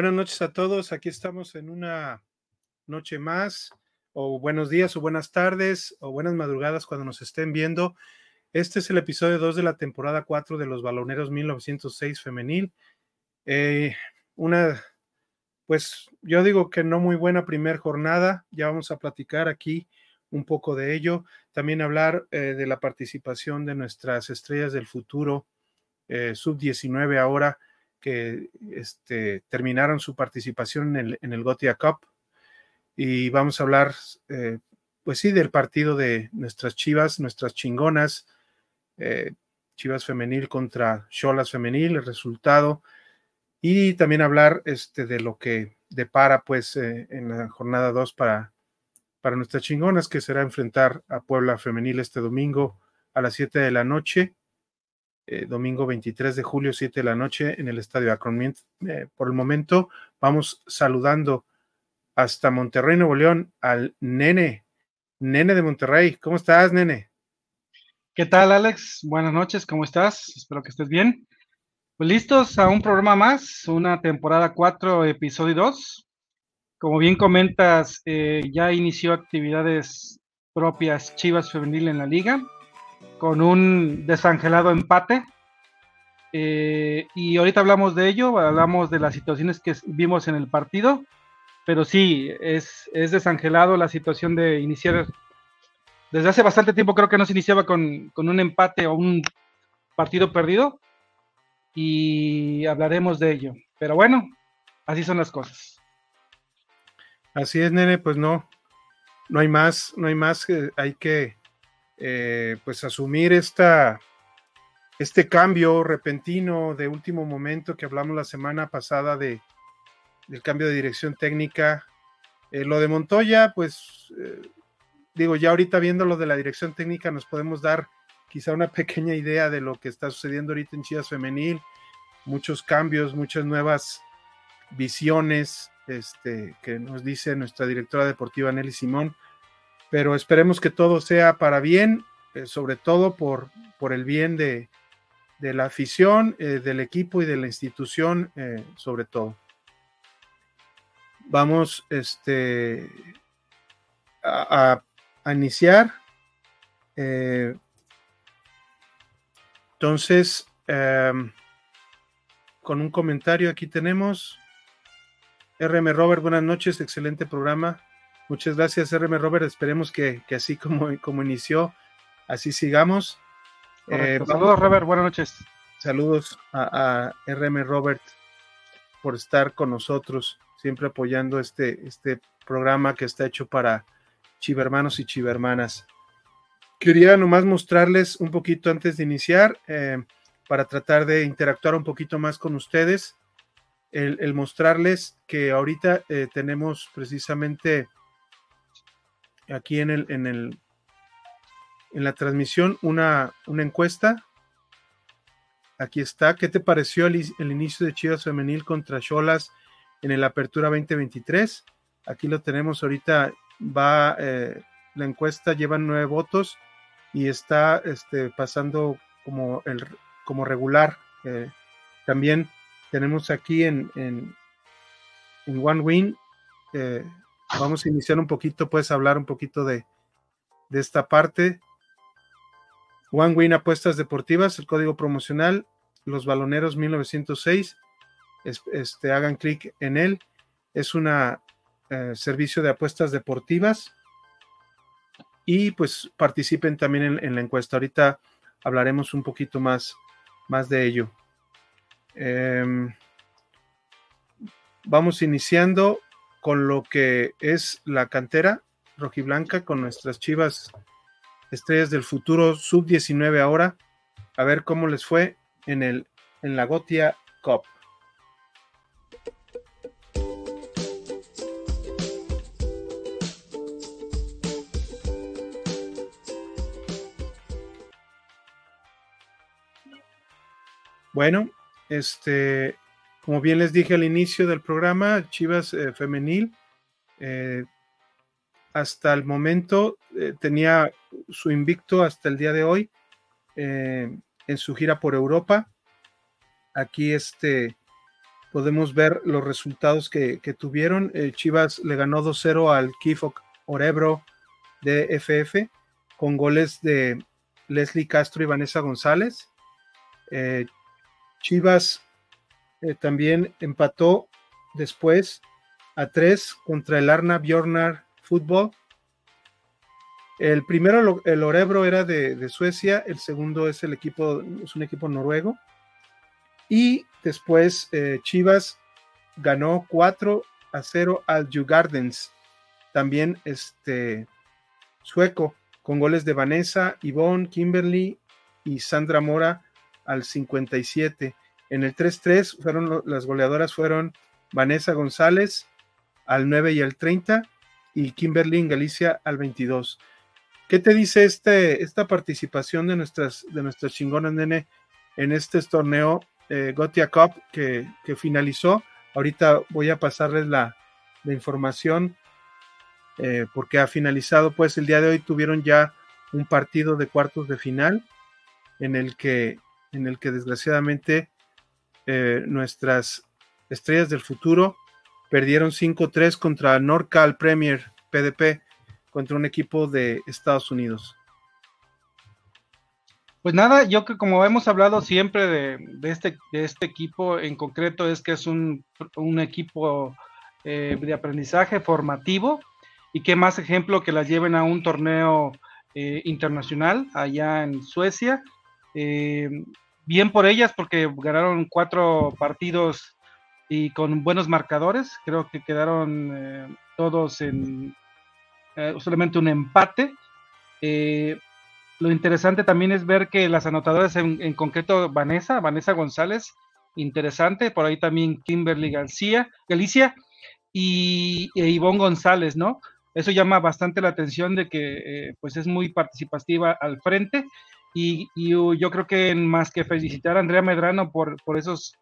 Buenas noches a todos. Aquí estamos en una noche más, o buenos días, o buenas tardes, o buenas madrugadas cuando nos estén viendo. Este es el episodio 2 de la temporada 4 de los Baloneros 1906 femenil. Eh, una, pues yo digo que no muy buena primer jornada. Ya vamos a platicar aquí un poco de ello. También hablar eh, de la participación de nuestras estrellas del futuro, eh, sub-19 ahora que este, terminaron su participación en el, en el Gotia Cup. Y vamos a hablar, eh, pues sí, del partido de nuestras chivas, nuestras chingonas, eh, chivas femenil contra Cholas femenil, el resultado. Y también hablar este, de lo que depara, pues, eh, en la jornada 2 para, para nuestras chingonas, que será enfrentar a Puebla femenil este domingo a las 7 de la noche eh, domingo 23 de julio, 7 de la noche, en el Estadio Akron. Eh, por el momento, vamos saludando hasta Monterrey, Nuevo León, al nene, nene de Monterrey. ¿Cómo estás, nene? ¿Qué tal, Alex? Buenas noches, ¿cómo estás? Espero que estés bien. Pues listos a un programa más, una temporada 4, episodio 2. Como bien comentas, eh, ya inició actividades propias Chivas Femenil en la liga con un desangelado empate. Eh, y ahorita hablamos de ello, hablamos de las situaciones que vimos en el partido, pero sí, es, es desangelado la situación de iniciar. Desde hace bastante tiempo creo que no se iniciaba con, con un empate o un partido perdido y hablaremos de ello. Pero bueno, así son las cosas. Así es, nene, pues no, no hay más, no hay más, que hay que eh, pues asumir esta, este cambio repentino de último momento que hablamos la semana pasada de, del cambio de dirección técnica. Eh, lo de Montoya, pues eh, digo, ya ahorita viendo lo de la dirección técnica nos podemos dar quizá una pequeña idea de lo que está sucediendo ahorita en Chivas Femenil, muchos cambios, muchas nuevas visiones este, que nos dice nuestra directora deportiva Nelly Simón pero esperemos que todo sea para bien, eh, sobre todo por, por el bien de, la afición, eh, del equipo y de la institución, eh, sobre todo. Vamos este, a, iniciar. entonces, em, con un comentario aquí tenemos. RM Robert, buenas noches, excelente programa. Muchas gracias, RM Robert. Esperemos que, así como, como inició, así sigamos. Eh, saludos, Robert. Buenas noches. Saludos a, RM Robert por estar con nosotros, siempre apoyando este, este programa que está hecho para chivermanos y chivermanas. Quería nomás mostrarles un poquito antes de iniciar, eh, para tratar de interactuar un poquito más con ustedes, el, mostrarles que ahorita eh, tenemos precisamente aquí en el, en el en la transmisión una, una encuesta. Aquí está. ¿Qué te pareció el, inicio de Chivas Femenil contra Cholas en el Apertura 2023? Aquí lo tenemos ahorita. Va eh, la encuesta, lleva nueve votos y está este, pasando como, el, como regular. Eh, también tenemos aquí en, en, en One Win eh, Vamos a iniciar un poquito, puedes hablar un poquito de, esta parte. One Win Apuestas Deportivas, el código promocional, los baloneros 1906. este, hagan clic en él. Es un eh, servicio de apuestas deportivas. Y pues participen también en, la encuesta. Ahorita hablaremos un poquito más, más de ello. Em, vamos iniciando con lo que es la cantera rojiblanca, con nuestras chivas estrellas del futuro sub-19 ahora, a ver cómo les fue en, el, en la Gotia Cup. Bueno, este, como bien les dije al inicio del programa, Chivas eh, Femenil eh, hasta el momento eh, tenía su invicto hasta el día de hoy en su gira por Europa. Aquí este podemos ver los resultados que, tuvieron. Eh, Chivas le ganó 2-0 al Kifok Orebro de FF con goles de Leslie Castro y Vanessa González. Chivas eh, también empató después a 3 contra el Arna Bjornar Fútbol. El primero, el Orebro, era de, de, Suecia, el segundo es el equipo, es un equipo noruego. Y después eh, Chivas ganó 4 a 0 al Jugardens, también este sueco, con goles de Vanessa, Yvonne, Kimberly y Sandra Mora al 57. En el 3-3 fueron las goleadoras fueron Vanessa González al 9 y al 30 y Kimberly Galicia al 22. ¿Qué te dice este, esta participación de nuestras, de nuestras chingonas, nene, en este torneo eh, Gotia Cup que, finalizó. Ahorita voy a pasarles la, información eh, porque ha finalizado, pues el día de hoy tuvieron ya un partido de cuartos de final en el que, en el que desgraciadamente eh, nuestras estrellas del futuro perdieron 5-3 contra Norcal Premier PDP, contra un equipo de Estados Unidos. Pues nada, yo que como hemos hablado siempre de, este, de este equipo en concreto es que es un, equipo eh, de aprendizaje formativo y qué más ejemplo que las lleven a un torneo eh, internacional allá en Suecia. Bien por ellas porque ganaron cuatro partidos y con buenos marcadores. Creo que quedaron todos en solamente un empate. Lo interesante también es ver que las anotadoras, en, concreto Vanessa, Vanessa González, interesante, por ahí también Kimberly García, Galicia y e Ivonne González, ¿no? Eso llama bastante la atención de que eh, pues es muy participativa al frente y, yo creo que más que felicitar a Andrea Medrano por, por esos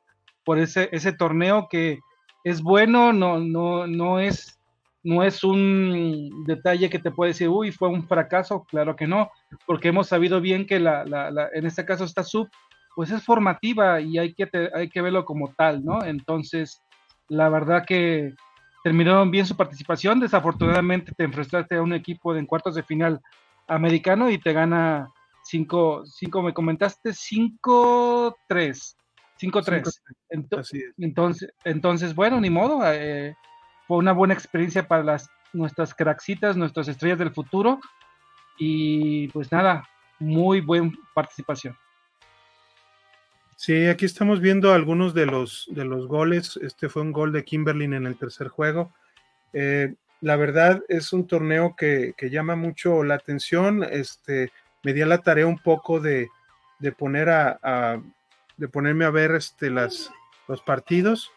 por ese, ese torneo que es bueno, no, no, no es no es un detalle que te puede decir, uy, fue un fracaso, claro que no, porque hemos sabido bien que la, la, en este caso esta sub, pues es formativa y hay que, hay que verlo como tal, ¿no? Entonces, la verdad que terminaron bien su participación, desafortunadamente te enfrentaste a un equipo de en cuartos de final americano y te gana 5, 5 me comentaste, 5-3. 5-3. Entonces, entonces, bueno, ni modo. Eh, fue una buena experiencia para las, nuestras craxitas, nuestras estrellas del futuro. Y pues nada, muy buena participación. Sí, aquí estamos viendo algunos de los, de los goles. Este fue un gol de Kimberly en el tercer juego. Eh, la verdad es un torneo que, llama mucho la atención. Este, me di a la tarea un poco de, poner a, de ponerme a ver este, las, los partidos.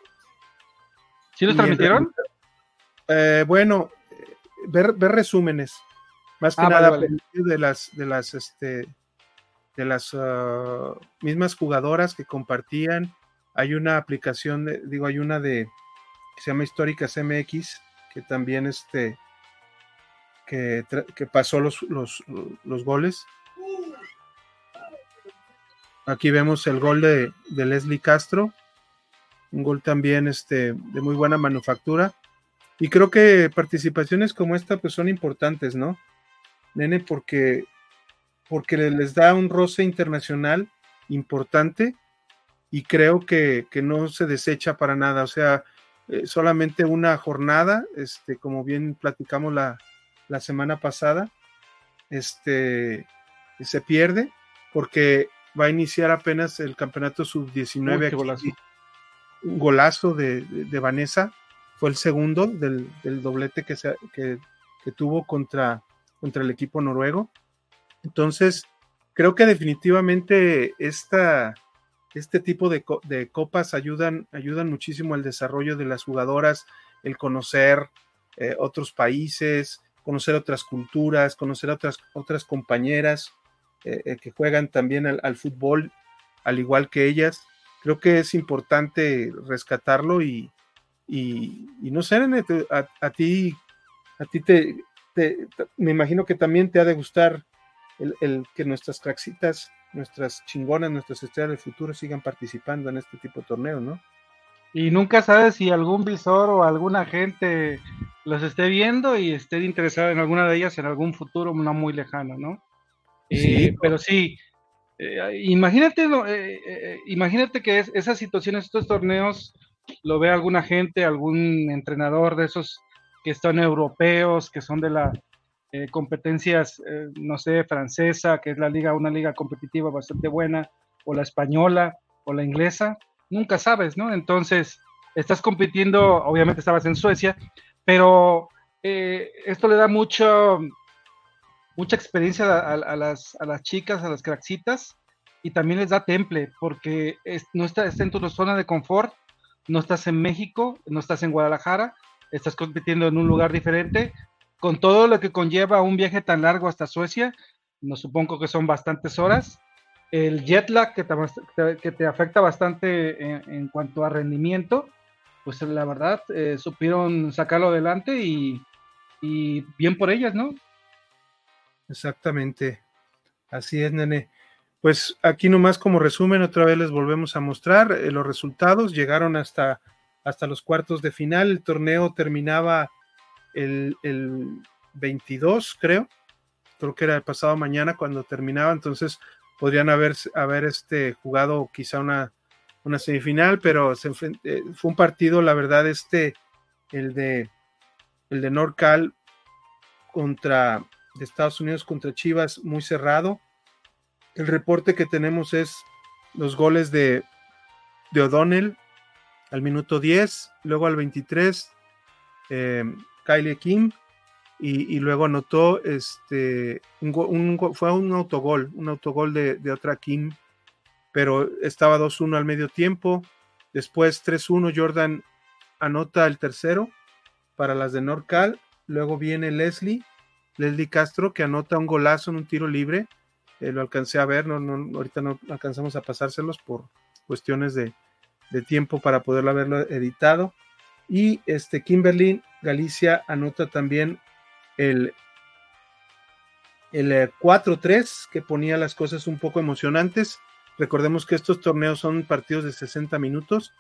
¿Sí los transmitieron? Eh, bueno, ver, resúmenes, más que ah, nada de las de las este de las ah, mismas jugadoras que compartían. Hay una aplicación, digo, hay una de que se llama Históricas MX que también este que, pasó los, los, los, goles. Aquí vemos el gol de, de Leslie Castro, un gol también este, de muy buena manufactura. Y creo que participaciones como esta pues son importantes, ¿no? Nene, porque, porque les da un roce internacional importante y creo que, no se desecha para nada. O sea, eh, solamente una jornada, este, como bien platicamos la, semana pasada, este, se pierde porque va a iniciar apenas el campeonato sub-19. Un golazo de, de Vanessa fue el segundo del, doblete que, se, que, tuvo contra, contra el equipo noruego. Entonces, creo que definitivamente esta, este tipo de, copas ayudan, ayudan muchísimo al desarrollo de las jugadoras, el conocer eh, otros países, conocer otras culturas, conocer otras, otras compañeras eh, eh, que juegan también al, fútbol, al igual que ellas. Creo que es importante rescatarlo y, y, no sé, a, ti, a ti te, me imagino que también te ha de gustar el, que nuestras craxitas, nuestras chingonas, nuestras estrellas del futuro sigan participando en este tipo de torneos, ¿no? Y nunca sabes si algún visor o alguna gente los esté viendo y esté interesado en alguna de ellas en algún futuro no muy lejano, ¿no? Sí. Eh, pero sí, eh, imagínate, eh, imagínate que esas situaciones, estos torneos, lo ve alguna gente, algún entrenador de esos que están europeos, que son de la competencias, no sé, francesa, que es la liga, una liga competitiva bastante buena, o la española, o la inglesa, nunca sabes, ¿no? Entonces, estás compitiendo, obviamente estabas en Suecia, pero eh, esto le da mucho, mucha experiencia a, las, a, las, chicas, a las craxitas, y también les da temple, porque no estás en tu zona de confort, no estás en México, no estás en Guadalajara, estás compitiendo en un lugar diferente, con todo lo que conlleva un viaje tan largo hasta Suecia, no supongo que son bastantes horas, el jet lag que te, afecta bastante en, cuanto a rendimiento, pues la verdad eh, supieron sacarlo adelante y, bien por ellas, ¿no? Exactamente. Así es, nene. Pues aquí nomás como resumen, otra vez les volvemos a mostrar eh, los resultados. Llegaron hasta, hasta los cuartos de final. El torneo terminaba el, el 22, creo. Creo que era el pasado mañana cuando terminaba. Entonces, podrían haber, haber este, jugado quizá una, una semifinal, pero se eh, fue un partido, la verdad, este, el de, el de Norcal contra de Estados Unidos contra Chivas, muy cerrado. El reporte que tenemos es los goles de, de O'Donnell al minuto 10, luego al 23, eh, Kylie Kim, y, luego anotó este fue un autogol, un autogol de, otra Kim, pero estaba 2-1 al medio tiempo. Después 3-1 Jordan anota el tercero para las de Norcal. Luego viene Leslie, Leslie Castro, que anota un golazo en un tiro libre. Eh, lo alcancé a ver, no, no, ahorita no alcanzamos a pasárselos por cuestiones de, de tiempo para poderlo haberlo editado. Y este Kimberly Galicia anota también el, el 4-3 eh, que ponía las cosas un poco emocionantes. Recordemos que estos torneos son partidos de 60 minutos.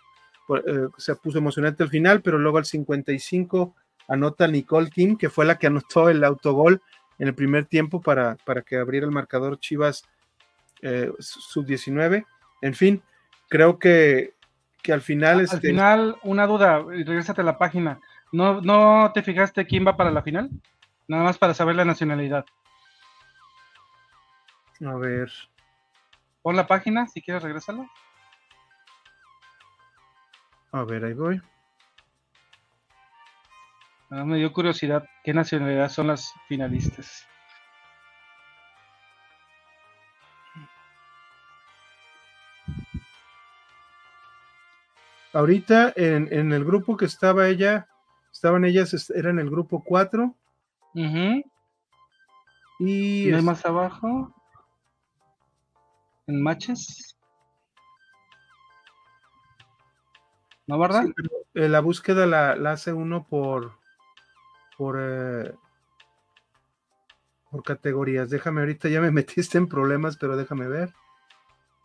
Eh, se puso emocionante al final, pero luego al 55 anota Nicole Kim, que fue la que anotó el autogol en el primer tiempo para, para que abriera el marcador Chivas eh, sub-19. En fin, creo que, que al final... Al este final, una duda, regrésate a la página. ¿No, ¿No te fijaste quién va para la final? Nada más para saber la nacionalidad. A ver. Pon la página, si quieres regresarlo. A ver, ahí voy. Me dio curiosidad qué nacionalidad son las finalistas. Ahorita en, en, el grupo que estaba ella, estaban ellas, era en el grupo 4 y más abajo, en matches. ¿No, verdad? Eh, la búsqueda la, hace uno por por, eh, por categorías. Déjame ahorita, ya me metiste en problemas, pero déjame ver.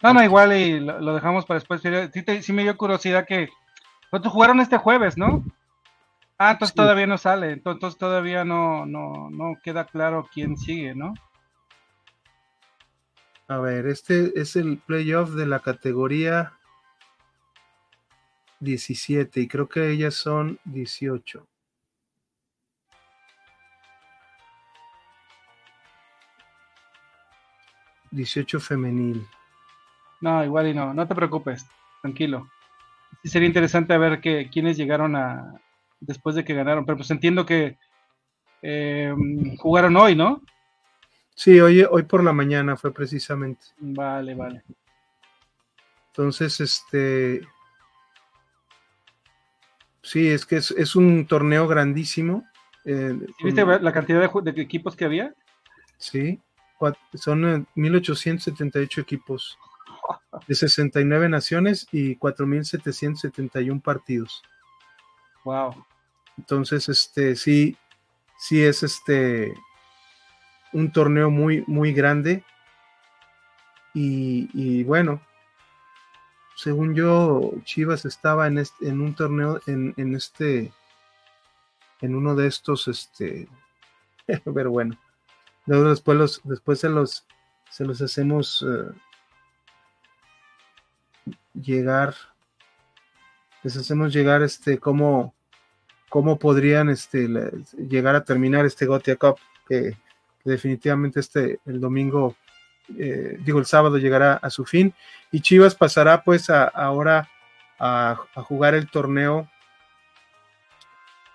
No, no, igual y lo, dejamos para después. Sí, sí, me dio curiosidad que. ¿Cuántos jugaron este jueves, no? Ah, entonces todavía no sale, entonces todavía no, no, no queda claro quién sigue, ¿no? A ver, este es el playoff de la categoría 17 y creo que ellas son 18. ¿18 femenil. No, igual y no, no te preocupes, tranquilo. Sí sería interesante ver que, quiénes llegaron a, después de que ganaron. Pero pues entiendo que eh, jugaron hoy, ¿no? Sí, hoy, hoy por la mañana fue precisamente. Vale, vale. Entonces, este. Sí, es que es, un torneo grandísimo. Eh, ¿Viste la cantidad de, de, equipos que había? Sí, son 1878 eh, equipos de 69 naciones y 4771 partidos. Wow. Entonces, este, sí, sí es este un torneo muy, muy grande. Y, bueno, según yo, Chivas estaba en, en un torneo, en, este, en uno de estos, este, pero bueno, luego después, los, después se los, se los hacemos eh, llegar, les hacemos llegar, este, cómo, cómo podrían, este, llegar a terminar este Gotia Cup, que, definitivamente este, el domingo eh, digo, el sábado llegará a su fin y Chivas pasará pues ahora a, jugar el torneo,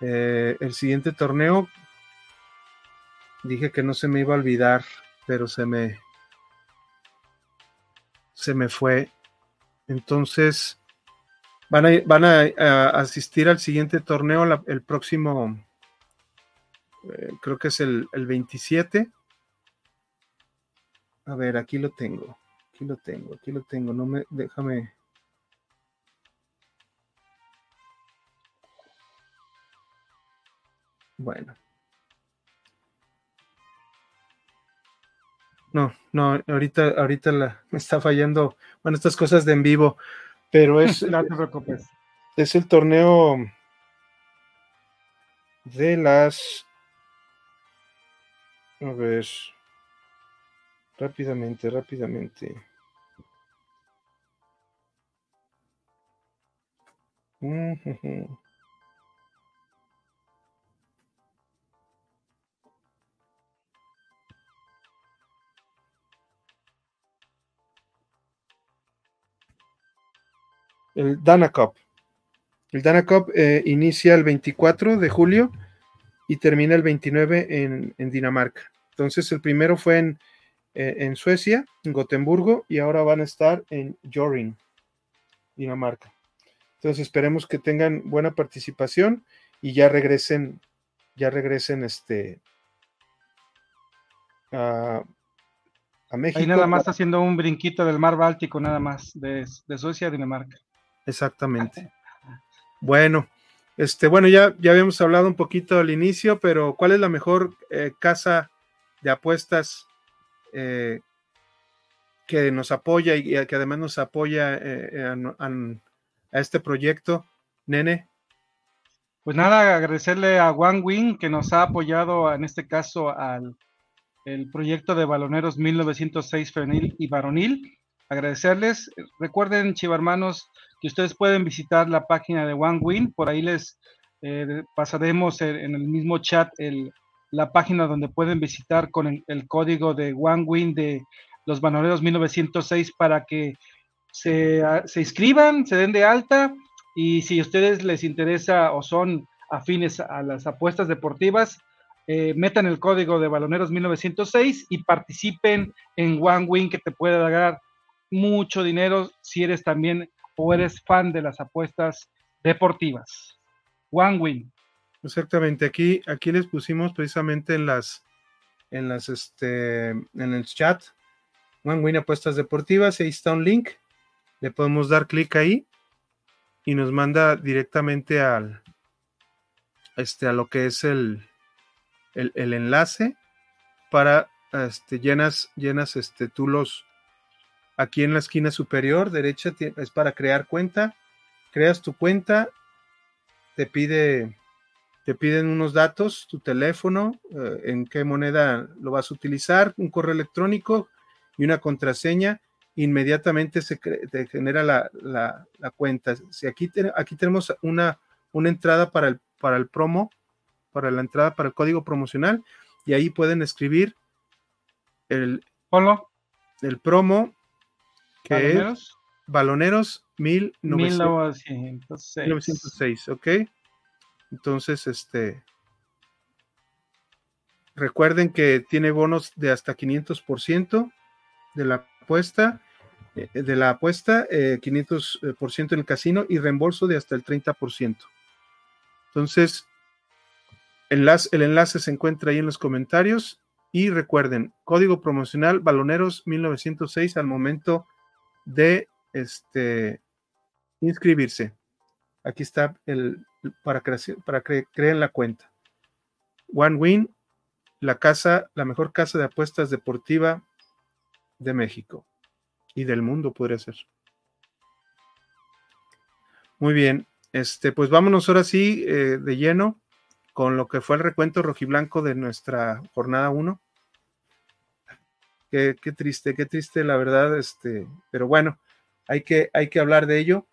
eh, el siguiente torneo. Dije que no se me iba a olvidar, pero se me, se me fue. Entonces, van a, van a, asistir al siguiente torneo el próximo, eh, creo que es el, el 27 a ver, aquí lo tengo. Aquí lo tengo, aquí lo tengo. No me, déjame. Bueno. No, no, ahorita, ahorita la, me está fallando. Bueno, estas cosas de en vivo, pero es. no te preocupes. Es el torneo de las. A ver. Rápidamente, rápidamente. El Dana Cup. El Dana Cup eh, inicia el 24 de julio y termina el 29 en, en Dinamarca. Entonces el primero fue en eh, en Suecia, en Gotemburgo, y ahora van a estar en Jorin, Dinamarca. Entonces esperemos que tengan buena participación y ya regresen, ya regresen este a, México. Ahí nada más haciendo un brinquito del mar Báltico, nada más, de, Suecia a Dinamarca. Exactamente. Bueno, este, bueno, ya, ya habíamos hablado un poquito al inicio, pero ¿cuál es la mejor eh, casa de apuestas eh, que nos apoya y que además nos apoya eh, a, este proyecto. Nene. Pues nada, agradecerle a Wang Wing que nos ha apoyado en este caso al el proyecto de baloneros 1906 femenil y varonil. Agradecerles. Recuerden, chivarmanos, que ustedes pueden visitar la página de Wang Wing. Por ahí les eh, pasaremos en, el mismo chat la página donde pueden visitar con el, código de One Win de los Banoreros 1906 para que se, se, inscriban, se den de alta y si a ustedes les interesa o son afines a las apuestas deportivas, eh, metan el código de Baloneros 1906 y participen en One Win que te puede dar mucho dinero si eres también o eres fan de las apuestas deportivas. One Win. Exactamente, aquí, aquí les pusimos precisamente en las, en las, este, en el chat, One Win Apuestas Deportivas, ahí está un link, le podemos dar clic ahí y nos manda directamente al, este, a lo que es el, el, enlace para, este, llenas, llenas, este, tú los, aquí en la esquina superior derecha es para crear cuenta, creas tu cuenta, te pide te piden unos datos, tu teléfono, eh, en qué moneda lo vas a utilizar, un correo electrónico y una contraseña, inmediatamente se te genera la, cuenta. Si aquí, aquí tenemos una, una entrada para el, para el promo, para la entrada para el código promocional, y ahí pueden escribir el, el promo que es Baloneros 1906. 1906, ¿ok? Entonces, este, recuerden que tiene bonos de hasta 500% de la apuesta, eh, de la apuesta, 500% eh, en el casino y reembolso de hasta el 30%. Entonces, el enlace se encuentra ahí en los comentarios y recuerden, código promocional Baloneros 1906 al momento de este, inscribirse. Aquí está el, para, crear, para la cuenta. One Win, la casa, la mejor casa de apuestas deportiva de México y del mundo podría ser. Muy bien, este, pues vámonos ahora sí eh, de lleno con lo que fue el recuento rojiblanco de nuestra jornada 1. Qué, triste, qué triste, la verdad, este, pero bueno, hay que, hay que hablar de ello.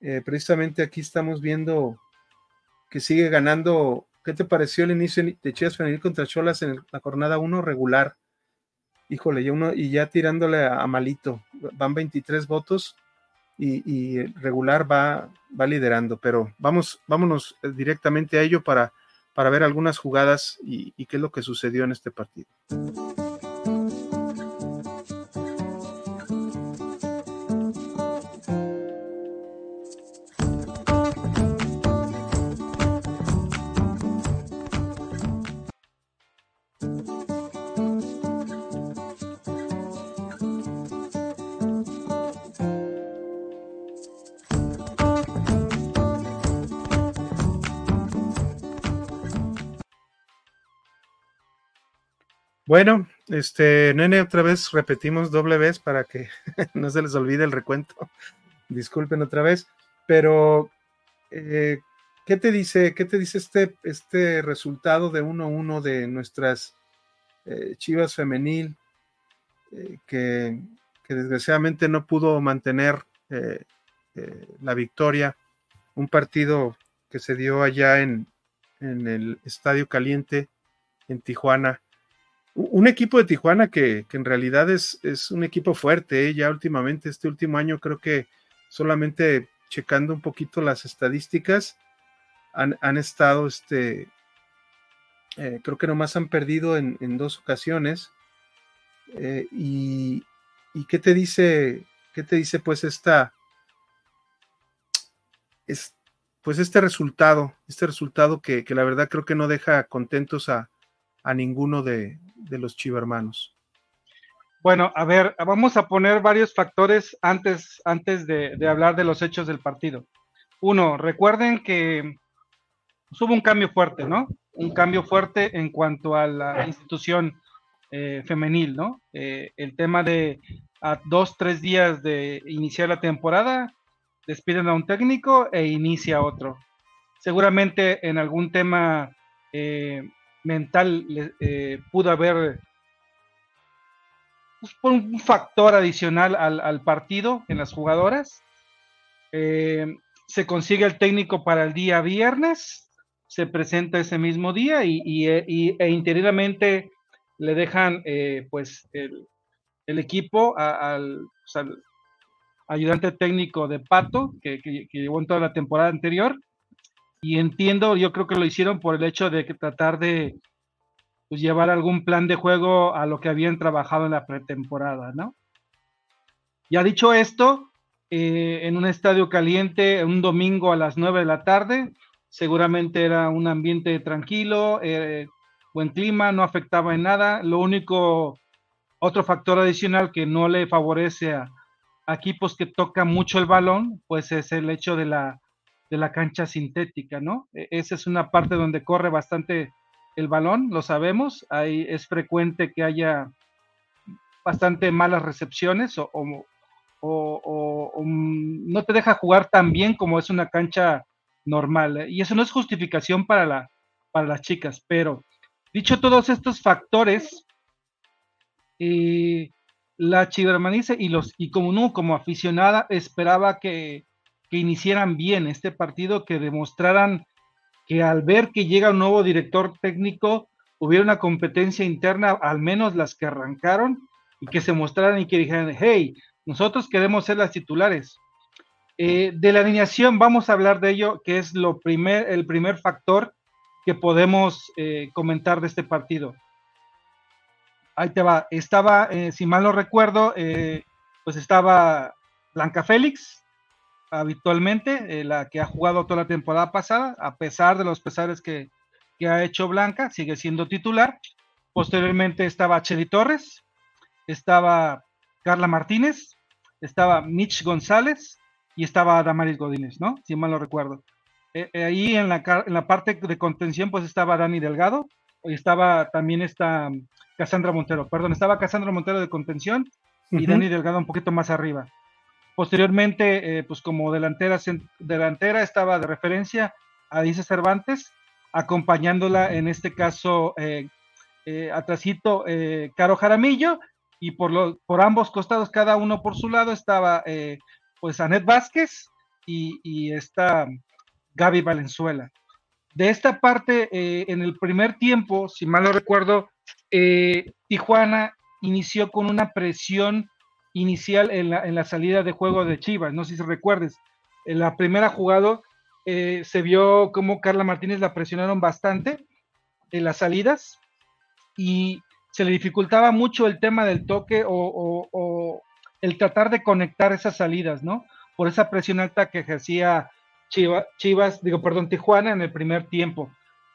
Eh, precisamente aquí estamos viendo que sigue ganando. ¿Qué te pareció el inicio de Chivas Femenil contra Cholas en la jornada 1 regular? Híjole, ya uno, y ya tirándole a, malito. Van 23 votos y, regular va, va liderando. Pero vamos, vámonos directamente a ello para, para ver algunas jugadas y qué es lo que sucedió en este partido. Bueno, este, nene, otra vez repetimos doble vez para que no se les olvide el recuento. Disculpen otra vez, pero eh, ¿qué te dice, qué te dice este, este resultado de 1-1 de nuestras eh, Chivas femenil eh, que, desgraciadamente no pudo mantener la victoria? Un partido que se dio allá en, en el Estadio Caliente en Tijuana un equipo de Tijuana que, en realidad es, es, un equipo fuerte, ¿eh? ya últimamente, este último año creo que solamente checando un poquito las estadísticas, han, estado, este, eh, creo que nomás han perdido en, dos ocasiones. Eh, y, qué te dice, qué te dice pues esta, es, pues este resultado, este resultado que, que la verdad creo que no deja contentos a, a ninguno de, los chivermanos. Bueno, a ver, vamos a poner varios factores antes, antes de, hablar de los hechos del partido. Uno, recuerden que hubo un cambio fuerte, ¿no? Un cambio fuerte en cuanto a la institución eh, femenil, ¿no? Eh, el tema de a dos, tres días de iniciar la temporada, despiden a un técnico e inicia otro. Seguramente en algún tema eh, mental eh, pudo haber pues, un factor adicional al, partido en las jugadoras. Eh, se consigue el técnico para el día viernes, se presenta ese mismo día y, e interiormente le dejan eh, pues el, equipo al, ayudante técnico de Pato, que, que, llevó en toda la temporada anterior, y entiendo, yo creo que lo hicieron por el hecho de que tratar de pues, llevar algún plan de juego a lo que habían trabajado en la pretemporada, ¿no? Ya dicho esto, eh, en un estadio caliente, un domingo a las 9 de la tarde, seguramente era un ambiente tranquilo, eh, buen clima, no afectaba en nada. Lo único, otro factor adicional que no le favorece a equipos que tocan mucho el balón, pues es el hecho de la de la cancha sintética, ¿no? E, esa es una parte donde corre bastante el balón, lo sabemos, Ahí es frecuente que haya bastante malas recepciones o, no te deja jugar tan bien como es una cancha normal. ¿eh? Y eso no es justificación para, la, para las chicas, pero dicho todos estos factores, eh, la Chivermanice y los y como no, como aficionada, esperaba que que iniciaran bien este partido, que demostraran que al ver que llega un nuevo director técnico, hubiera una competencia interna, al menos las que arrancaron, y que se mostraran y que dijeran, hey, nosotros queremos ser las titulares. Eh, de la alineación vamos a hablar de ello, que es lo primer, el primer factor que podemos eh, comentar de este partido. Ahí te va. Estaba, eh, si mal no recuerdo, pues estaba Blanca Félix, habitualmente, eh, la que ha jugado toda la temporada pasada, a pesar de los pesares que, ha hecho Blanca, sigue siendo titular. Posteriormente estaba Chedi Torres, estaba Carla Martínez, estaba Mitch González y estaba Damaris Godínez, ¿no? Si mal no recuerdo. Eh, eh, ahí en la, en la parte de contención, pues estaba Dani Delgado, y estaba también esta Cassandra Montero, perdón, estaba Cassandra Montero de contención y Dani Delgado un poquito más arriba. Posteriormente, pues como delantera, delantera estaba de referencia a Dice Cervantes, acompañándola en este caso eh, eh, eh, Caro Jaramillo y por, los, por ambos costados, cada uno por su lado, estaba eh, pues Anet Vázquez y, y esta Gaby Valenzuela. De esta parte, en el primer tiempo, si mal no recuerdo, Tijuana inició con una presión inicial en la, en la, salida de juego de Chivas. No sé si recuerdes. En la primera jugada se vio como Carla Martínez la presionaron bastante en las salidas y se le dificultaba mucho el tema del toque o, el tratar de conectar esas salidas, ¿no? Por esa presión alta que ejercía Chivas, digo, perdón, Tijuana en el primer tiempo.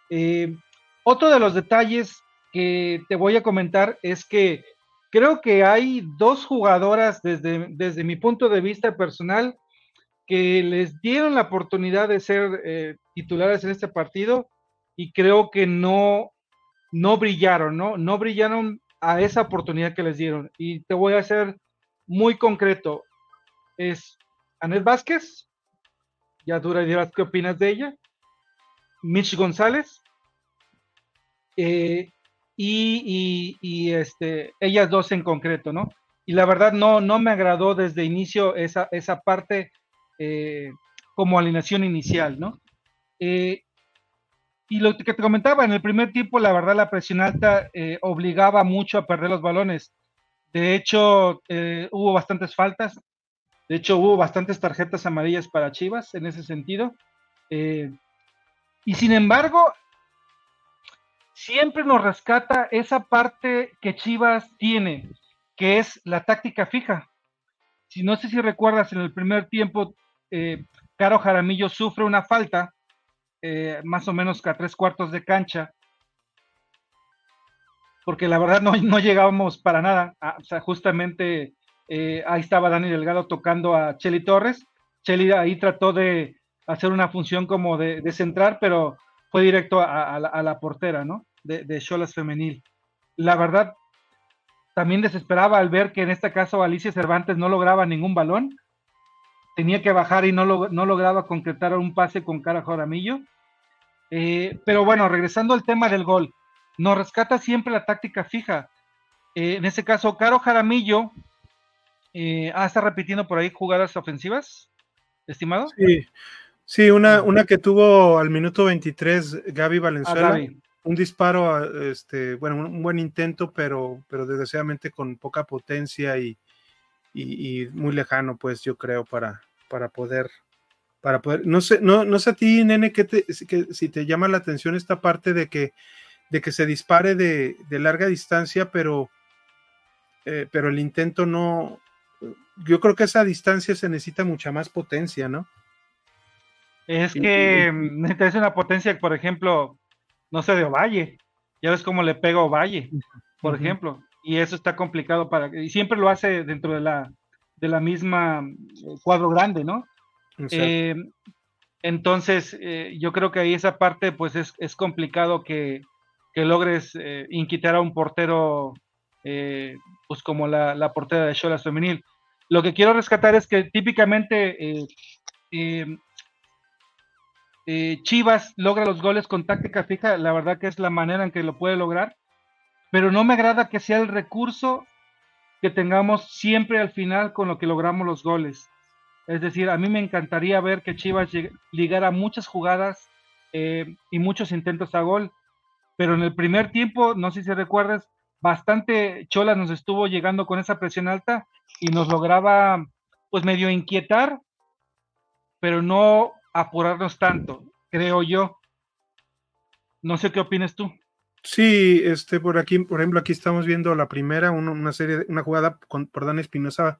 Eh, otro de los detalles que te voy a comentar es que creo que hay dos jugadoras desde, desde mi punto de vista personal que les dieron la oportunidad de ser eh, titulares en este partido y creo que no no brillaron, ¿no? No brillaron a esa oportunidad que les dieron. Y te voy a ser muy concreto. Es Anet Vázquez, ya dura dirás qué opinas de ella. Mitch González. Eh, y, este, ellas dos en concreto, ¿no? Y la verdad no, no me agradó desde inicio esa, esa parte eh, como alineación inicial, ¿no? Eh, y lo que te comentaba, en el primer tiempo, la verdad, la presión alta eh, obligaba mucho a perder los balones. De hecho, eh, hubo bastantes faltas. De hecho, hubo bastantes tarjetas amarillas para Chivas en ese sentido. Eh, y sin embargo, siempre nos rescata esa parte que Chivas tiene, que es la táctica fija. Si no sé si recuerdas, en el primer tiempo, Caro Jaramillo sufre una falta eh, más o menos a tres cuartos de cancha, porque la verdad no, no llegábamos para nada. Ah, o sea, justamente eh, ahí estaba Dani Delgado tocando a Cheli Torres. Cheli ahí trató de hacer una función como de, centrar, pero fue directo a, la, portera, ¿no? De Cholas Femenil. La verdad, también desesperaba al ver que en este caso Alicia Cervantes no lograba ningún balón tenía que bajar y no, no lograba concretar un pase con cara Joramillo. Eh, pero bueno, regresando al tema del gol, nos rescata siempre la táctica fija. Eh, en este caso, Caro Jaramillo eh, ah, está repitiendo por ahí jugadas ofensivas, estimado. Sí, sí una, una que tuvo al minuto 23 Gaby Valenzuela. Ah, un disparo, este, bueno, un, buen intento, pero, pero desgraciadamente con poca potencia y, y, muy lejano, pues yo creo, para, para poder, para poder, no sé, no, no sé a ti, nene, que, te, que si te llama la atención esta parte de que, de que se dispare de, de larga distancia, pero, eh, pero el intento no, yo creo que esa distancia se necesita mucha más potencia, ¿no? Es que necesitas una potencia, por ejemplo, no sé, de Ovalle. Ya ves cómo le pega Ovalle, por ejemplo y eso está complicado para y siempre lo hace dentro de la de la misma eh, cuadro grande, ¿no? Eh, entonces, eh, yo creo que ahí esa parte, pues es, es complicado que, que logres inquitar a un portero, pues como la, la, portera de Cholas Femenil. Lo que quiero rescatar es que típicamente Chivas logra los goles con táctica fija, la verdad que es la manera en que lo puede lograr pero no me agrada que sea el recurso que tengamos siempre al final con lo que logramos los goles. Es decir, a mí me encantaría ver que Chivas ligara muchas jugadas eh, y muchos intentos a gol, pero en el primer tiempo, no sé si recuerdas, bastante Chola nos estuvo llegando con esa presión alta y nos lograba pues medio inquietar, pero no apurarnos tanto, creo yo. No sé qué opinas tú. Sí, este, por aquí, por ejemplo, aquí estamos viendo la primera, una, serie, una jugada con, por Dan Espinosa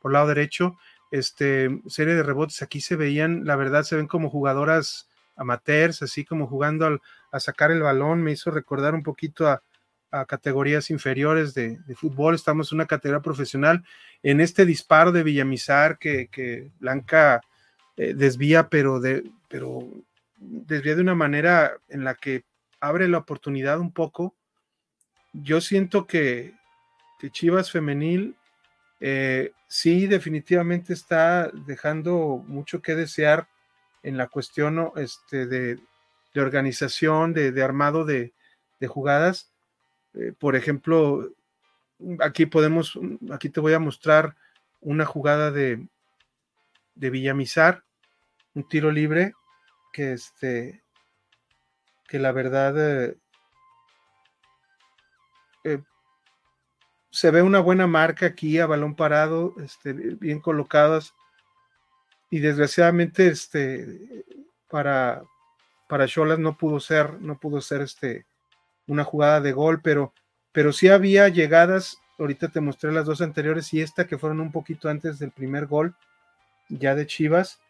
por lado derecho, este, serie de rebotes, aquí se veían, la verdad, se ven como jugadoras amateurs, así como jugando a sacar el balón, me hizo recordar un poquito a, categorías inferiores de, fútbol, estamos en una categoría profesional, en este disparo de Villamizar que, que Blanca eh, desvía, pero de, pero desvía de una manera en la que abre la oportunidad un poco. Yo siento que, Chivas Femenil eh, sí, definitivamente está dejando mucho que desear en la cuestión este, de, organización, de, armado de, jugadas. Eh, por ejemplo, aquí podemos, aquí te voy a mostrar una jugada de, de Villamizar, un tiro libre que este que la verdad eh, eh, se ve una buena marca aquí a balón parado, este, bien colocadas. Y desgraciadamente, este, para, para Cholas no pudo ser, no pudo ser este, una jugada de gol, pero, pero sí había llegadas. Ahorita te mostré las dos anteriores y esta que fueron un poquito antes del primer gol, ya de Chivas,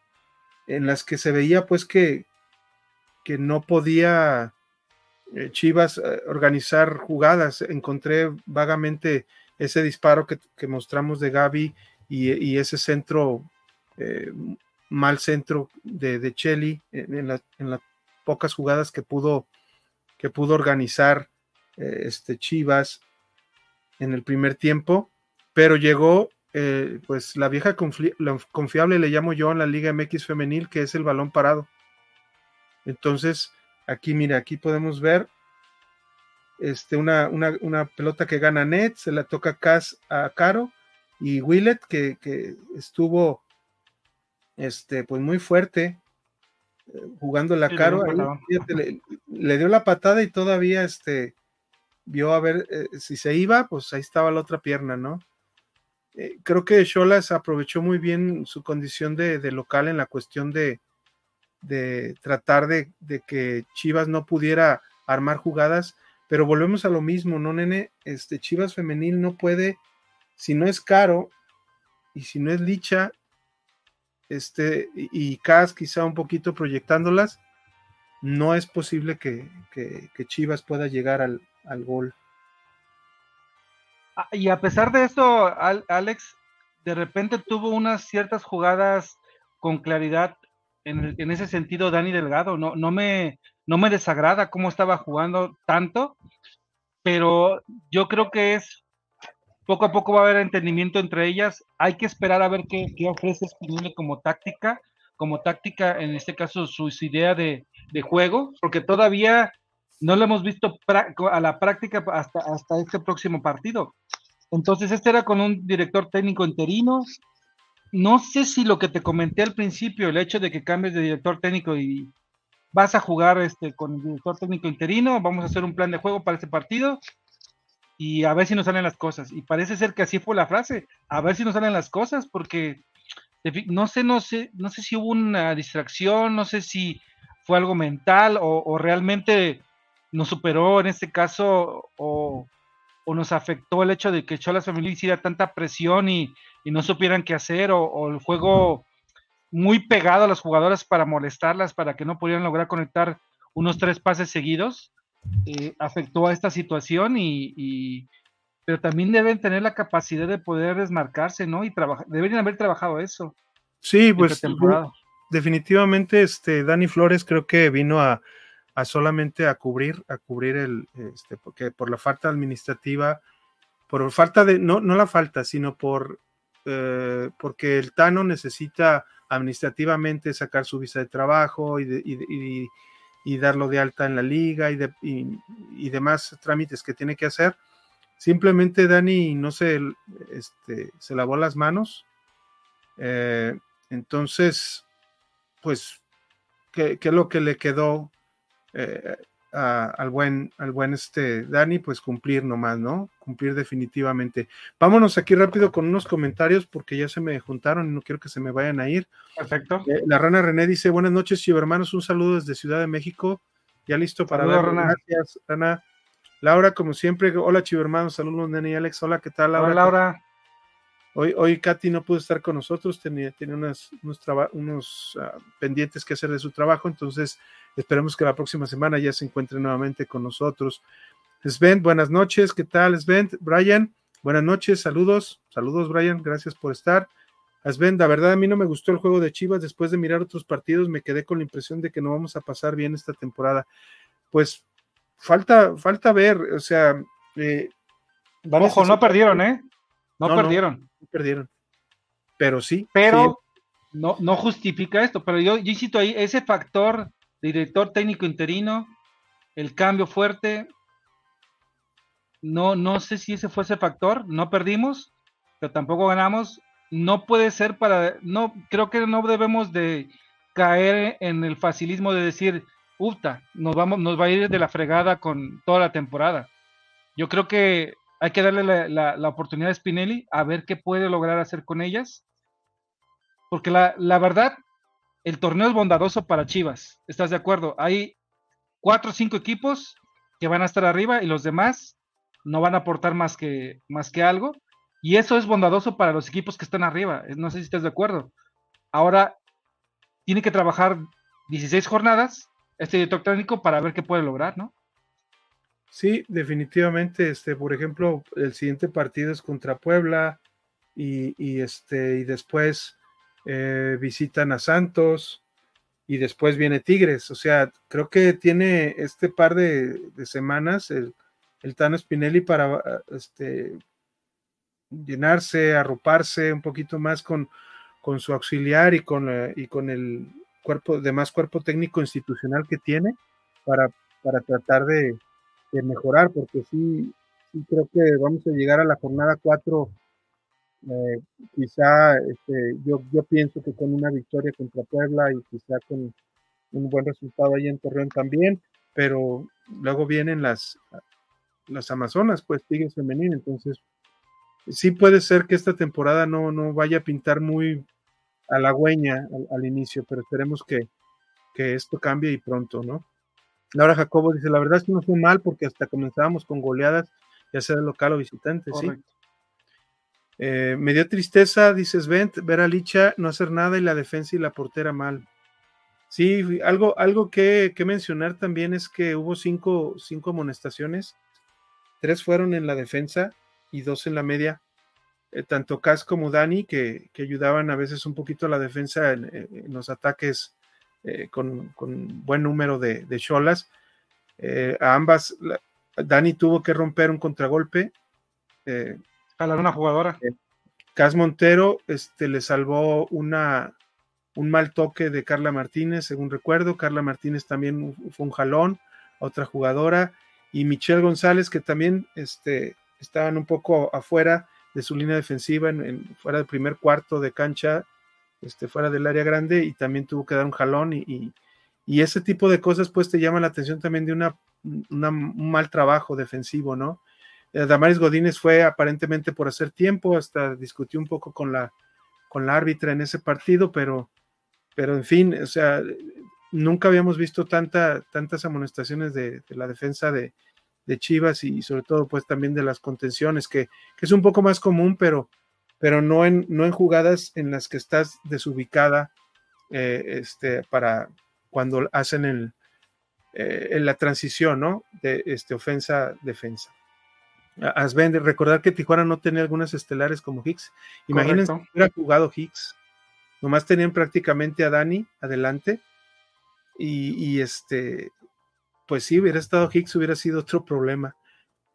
en las que se veía pues que, que no podía eh, Chivas eh, organizar jugadas. Encontré vagamente ese disparo que, mostramos de Gaby y, ese centro, eh, mal centro de, de Cheli en, las pocas jugadas que pudo, que pudo organizar este Chivas en el primer tiempo, pero llegó pues la vieja confiable le llamo yo en la Liga MX femenil, que es el balón parado. Entonces, Aquí, mira, aquí podemos ver este, una, pelota que gana Net, se la toca Cas a Caro y Willet, que, estuvo este, pues muy fuerte eh, jugando la Caro. le, dio la patada y todavía este, vio a ver eh, si se iba, pues ahí estaba la otra pierna, ¿no? Eh, creo que Cholas aprovechó muy bien su condición de, local en la cuestión de, de tratar de, que Chivas no pudiera armar jugadas, pero volvemos a lo mismo, ¿no, nene? Este Chivas femenil no puede, si no es caro y si no es licha, este, y Cas quizá un poquito proyectándolas, no es posible que, Chivas pueda llegar al, al, gol. Ah, y a pesar de esto, Alex, de repente tuvo unas ciertas jugadas con claridad en, ese sentido Dani Delgado. No, me, desagrada cómo estaba jugando tanto, pero yo creo que es poco a poco va a haber entendimiento entre ellas. Hay que esperar a ver qué, qué ofrece Spinelli como táctica, como táctica, en este caso, su idea de, de juego, porque todavía no lo hemos visto a la práctica hasta, hasta este próximo partido. Entonces, este era con un director técnico interino, no sé si lo que te comenté al principio, el hecho de que cambies de director técnico y vas a jugar este, con el director técnico interino, vamos a hacer un plan de juego para este partido y a ver si nos salen las cosas. Y parece ser que así fue la frase, a ver si nos salen las cosas, porque no sé, no sé, no sé si hubo una distracción, no sé si fue algo mental o, realmente nos superó en este caso o, o, nos afectó el hecho de que Cholas Familia hiciera tanta presión y, y no supieran qué hacer o, el juego muy pegado a las jugadoras para molestarlas, para que no pudieran lograr conectar unos tres pases seguidos, eh, afectó a esta situación y, pero también deben tener la capacidad de poder desmarcarse, ¿no? Y trabajar, deberían haber trabajado eso. Sí, pues definitivamente este Dani Flores creo que vino a, solamente a cubrir, a cubrir el, este, porque por la falta administrativa, por falta de, no, no la falta, sino por eh, porque el Tano necesita administrativamente sacar su visa de trabajo y, darlo de alta en la liga y, demás trámites que tiene que hacer. Simplemente Dani no se, este, se lavó las manos. Eh, entonces, pues, ¿qué, es lo que le quedó eh, al buen, al buen este Dani, pues cumplir nomás, ¿no? Cumplir definitivamente. Vámonos aquí rápido con unos comentarios porque ya se me juntaron y no quiero que se me vayan a ir. Perfecto. Eh, la rana René dice, buenas noches, hermanos, un saludo desde Ciudad de México. Ya listo para ver. Gracias, Rana. Laura, como siempre, hola hermanos, saludos Nene y Alex, hola, ¿qué tal Laura? Hola Laura. Hoy, hoy Katy no pudo estar con nosotros, tenía, unos, unos ah, pendientes que hacer de su trabajo, entonces esperemos que la próxima semana ya se encuentre nuevamente con nosotros. Sven, buenas noches, ¿qué tal Sven? Brian, buenas noches, saludos, saludos Brian, gracias por estar. Sven, la verdad a mí no me gustó el juego de Chivas, después de mirar otros partidos me quedé con la impresión de que no vamos a pasar bien esta temporada. Pues falta, falta ver, o sea... Eh, Ojo, no perdieron, ¿eh? No, perdieron. Perdieron. Pero sí. Pero No, no justifica esto, pero yo, yo insisto ahí, ese factor director técnico interino, el cambio fuerte, no, no sé si ese fue ese factor, no perdimos, pero tampoco ganamos, no puede ser para, no, creo que no debemos de caer en el facilismo de decir, Uta, nos vamos, nos va a ir de la fregada con toda la temporada. Yo creo que hay que darle la, oportunidad a Spinelli a ver qué puede lograr hacer con ellas. Porque la, verdad, el torneo es bondadoso para Chivas. ¿Estás de acuerdo? Hay cuatro o cinco equipos que van a estar arriba y los demás no van a aportar más que, más que algo. Y eso es bondadoso para los equipos que están arriba. No sé si estás de acuerdo. Ahora tiene que trabajar 16 jornadas este director técnico para ver qué puede lograr, ¿no? Sí, definitivamente. Este, por ejemplo, el siguiente partido es contra Puebla y, este, y después eh, visitan a Santos y después viene Tigres. O sea, creo que tiene este par de, semanas el, el, Tano Spinelli para este, llenarse, arroparse un poquito más con, con su auxiliar y con, y con el cuerpo, demás cuerpo técnico institucional que tiene para, para tratar de, mejorar, porque sí, sí creo que vamos a llegar a la jornada 4, eh, quizá este, yo, yo pienso que con una victoria contra Puebla y quizá con un buen resultado ahí en Torreón también, pero luego vienen las, las Amazonas, pues Tigres femenino, entonces sí puede ser que esta temporada no, no vaya a pintar muy halagüeña al, al inicio, pero esperemos que, que esto cambie y pronto, ¿no? Laura Jacobo dice, la verdad es que no fue mal porque hasta comenzábamos con goleadas, ya sea local o visitante, sí. Eh, me dio tristeza, dices, Vent, ver a Licha no hacer nada y la defensa y la portera mal. Sí, algo, algo que, que mencionar también es que hubo cinco, cinco amonestaciones, tres fueron en la defensa y dos en la media. Eh, tanto Cas como Dani, que, que, ayudaban a veces un poquito a la defensa en, los ataques eh, con, con, buen número de cholas. Eh, a ambas, Dani tuvo que romper un contragolpe. Eh, Jalar una jugadora. Cas Montero este, le salvó una, un mal toque de Carla Martínez, según recuerdo. Carla Martínez también fue un jalón otra jugadora. Y Michelle González, que también este, estaban un poco afuera de su línea defensiva, en, fuera del primer cuarto de cancha, este, fuera del área grande, y también tuvo que dar un jalón. Y, y, ese tipo de cosas, pues te llama la atención también de una, un mal trabajo defensivo, ¿no? Eh, Damaris Godínez fue aparentemente por hacer tiempo, hasta discutió un poco con la, con la árbitra en ese partido, pero, pero en fin, o sea, nunca habíamos visto tanta, tantas amonestaciones de, de la defensa de, de Chivas y sobre todo pues también de las contenciones, que, que, es un poco más común, pero, pero no, en, no en jugadas en las que estás desubicada eh, este, para cuando hacen el, eh, en la transición, ¿no? De este, ofensa-defensa. Asben, recordar que Tijuana no tenía algunas estelares como Hicks. Imagínense que hubiera jugado Hicks. Nomás tenían prácticamente a Dani adelante. Y, y, este, pues sí, hubiera estado Hicks, hubiera sido otro problema.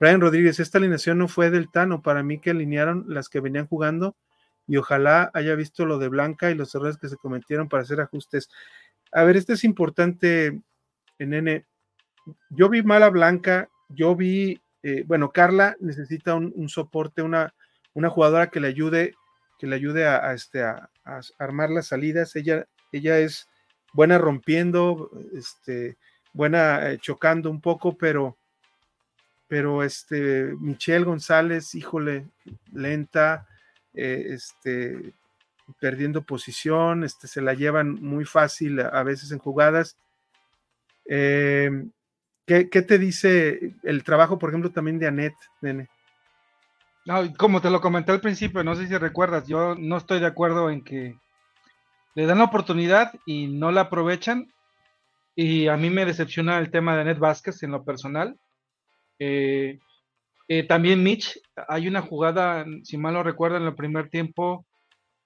Brian Rodríguez, esta alineación no fue del Tano, para mí que alinearon las que venían jugando y ojalá haya visto lo de Blanca y los errores que se cometieron para hacer ajustes. A ver, esto es importante, Nene. Yo vi mal a Blanca, yo vi, eh, bueno, Carla necesita un, soporte, una, una, jugadora que le ayude, que le ayude a, este, a armar las salidas. Ella, ella es buena rompiendo, este, buena eh, chocando un poco, pero, pero este, Michelle González, híjole, lenta, eh, este, perdiendo posición, este, se la llevan muy fácil a, veces en jugadas. Em, ¿qué, te dice el trabajo, por ejemplo, también de Anet, nene? No, como te lo comenté al principio, no sé si recuerdas, yo no estoy de acuerdo en que le dan la oportunidad y no la aprovechan y a mí me decepciona el tema de Net Vázquez en lo personal. Eh, eh, también Mitch, hay una jugada, si mal no recuerdo, en el primer tiempo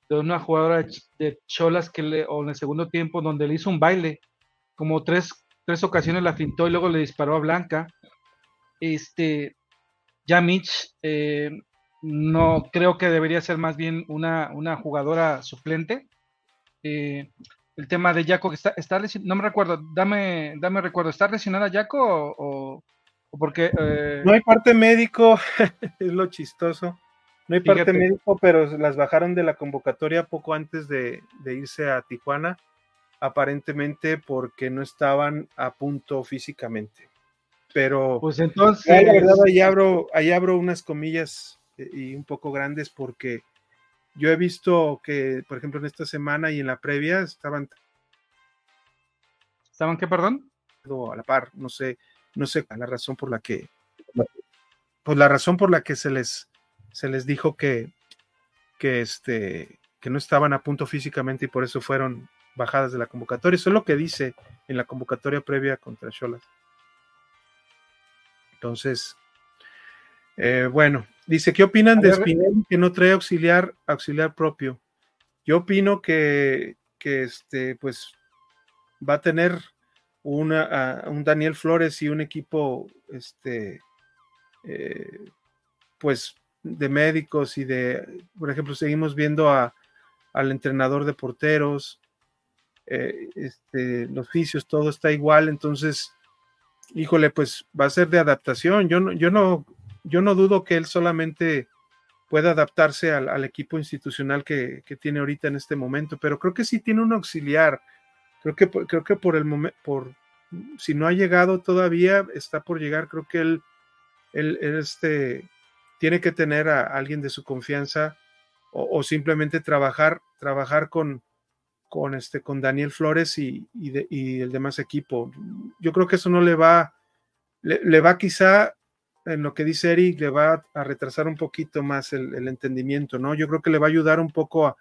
de una jugadora de Cholas que o en el segundo tiempo donde le hizo un baile, como tres, tres ocasiones la fintó y luego le disparó a Blanca. Este, ya Mitch, eh, no creo que debería ser más bien una, una jugadora suplente. El tema de Jaco está, está no me recuerdo, dame, dame recuerdo, ¿está lesionada Jaco o, porque eh? no hay parte médico, es lo chistoso. No hay parte médico, pero las bajaron de la convocatoria poco antes de, irse a Tijuana, aparentemente porque no estaban a punto físicamente. Pero pues entonces la verdad ahí abro, ahí abro unas comillas eh, y un poco grandes porque yo he visto que, por ejemplo, en esta semana y en la previa estaban. ¿Estaban qué, perdón? A la par, no sé, no sé la razón por la que. Pues la razón por la que se les, se les dijo que, que, este, que no estaban a punto físicamente y por eso fueron bajadas de la convocatoria. Eso es lo que dice en la convocatoria previa contra Cholas. Entonces, eh, bueno, dice, ¿qué opinan de Spinelli que no trae auxiliar, auxiliar propio? Yo opino que, que este, pues, va a tener una, un Daniel Flores y un equipo, este, eh, pues, de médicos y de, por ejemplo, seguimos viendo a, al entrenador de porteros, eh, este, los oficios, todo está igual, entonces, híjole, pues va a ser de adaptación. Yo no, yo no yo no dudo que él solamente pueda adaptarse al, equipo institucional que, tiene ahorita en este momento, pero creo que sí tiene un auxiliar. Creo que, creo que por el momento, por si no ha llegado todavía, está por llegar. Creo que él, él, este, tiene que tener a alguien de su confianza o, simplemente trabajar, trabajar con, con, este, con Daniel Flores y, y, el demás equipo. Yo creo que eso no le va, le, le va quizá en lo que dice Eric, le va a retrasar un poquito más el, entendimiento, ¿no? Yo creo que le va a ayudar un poco a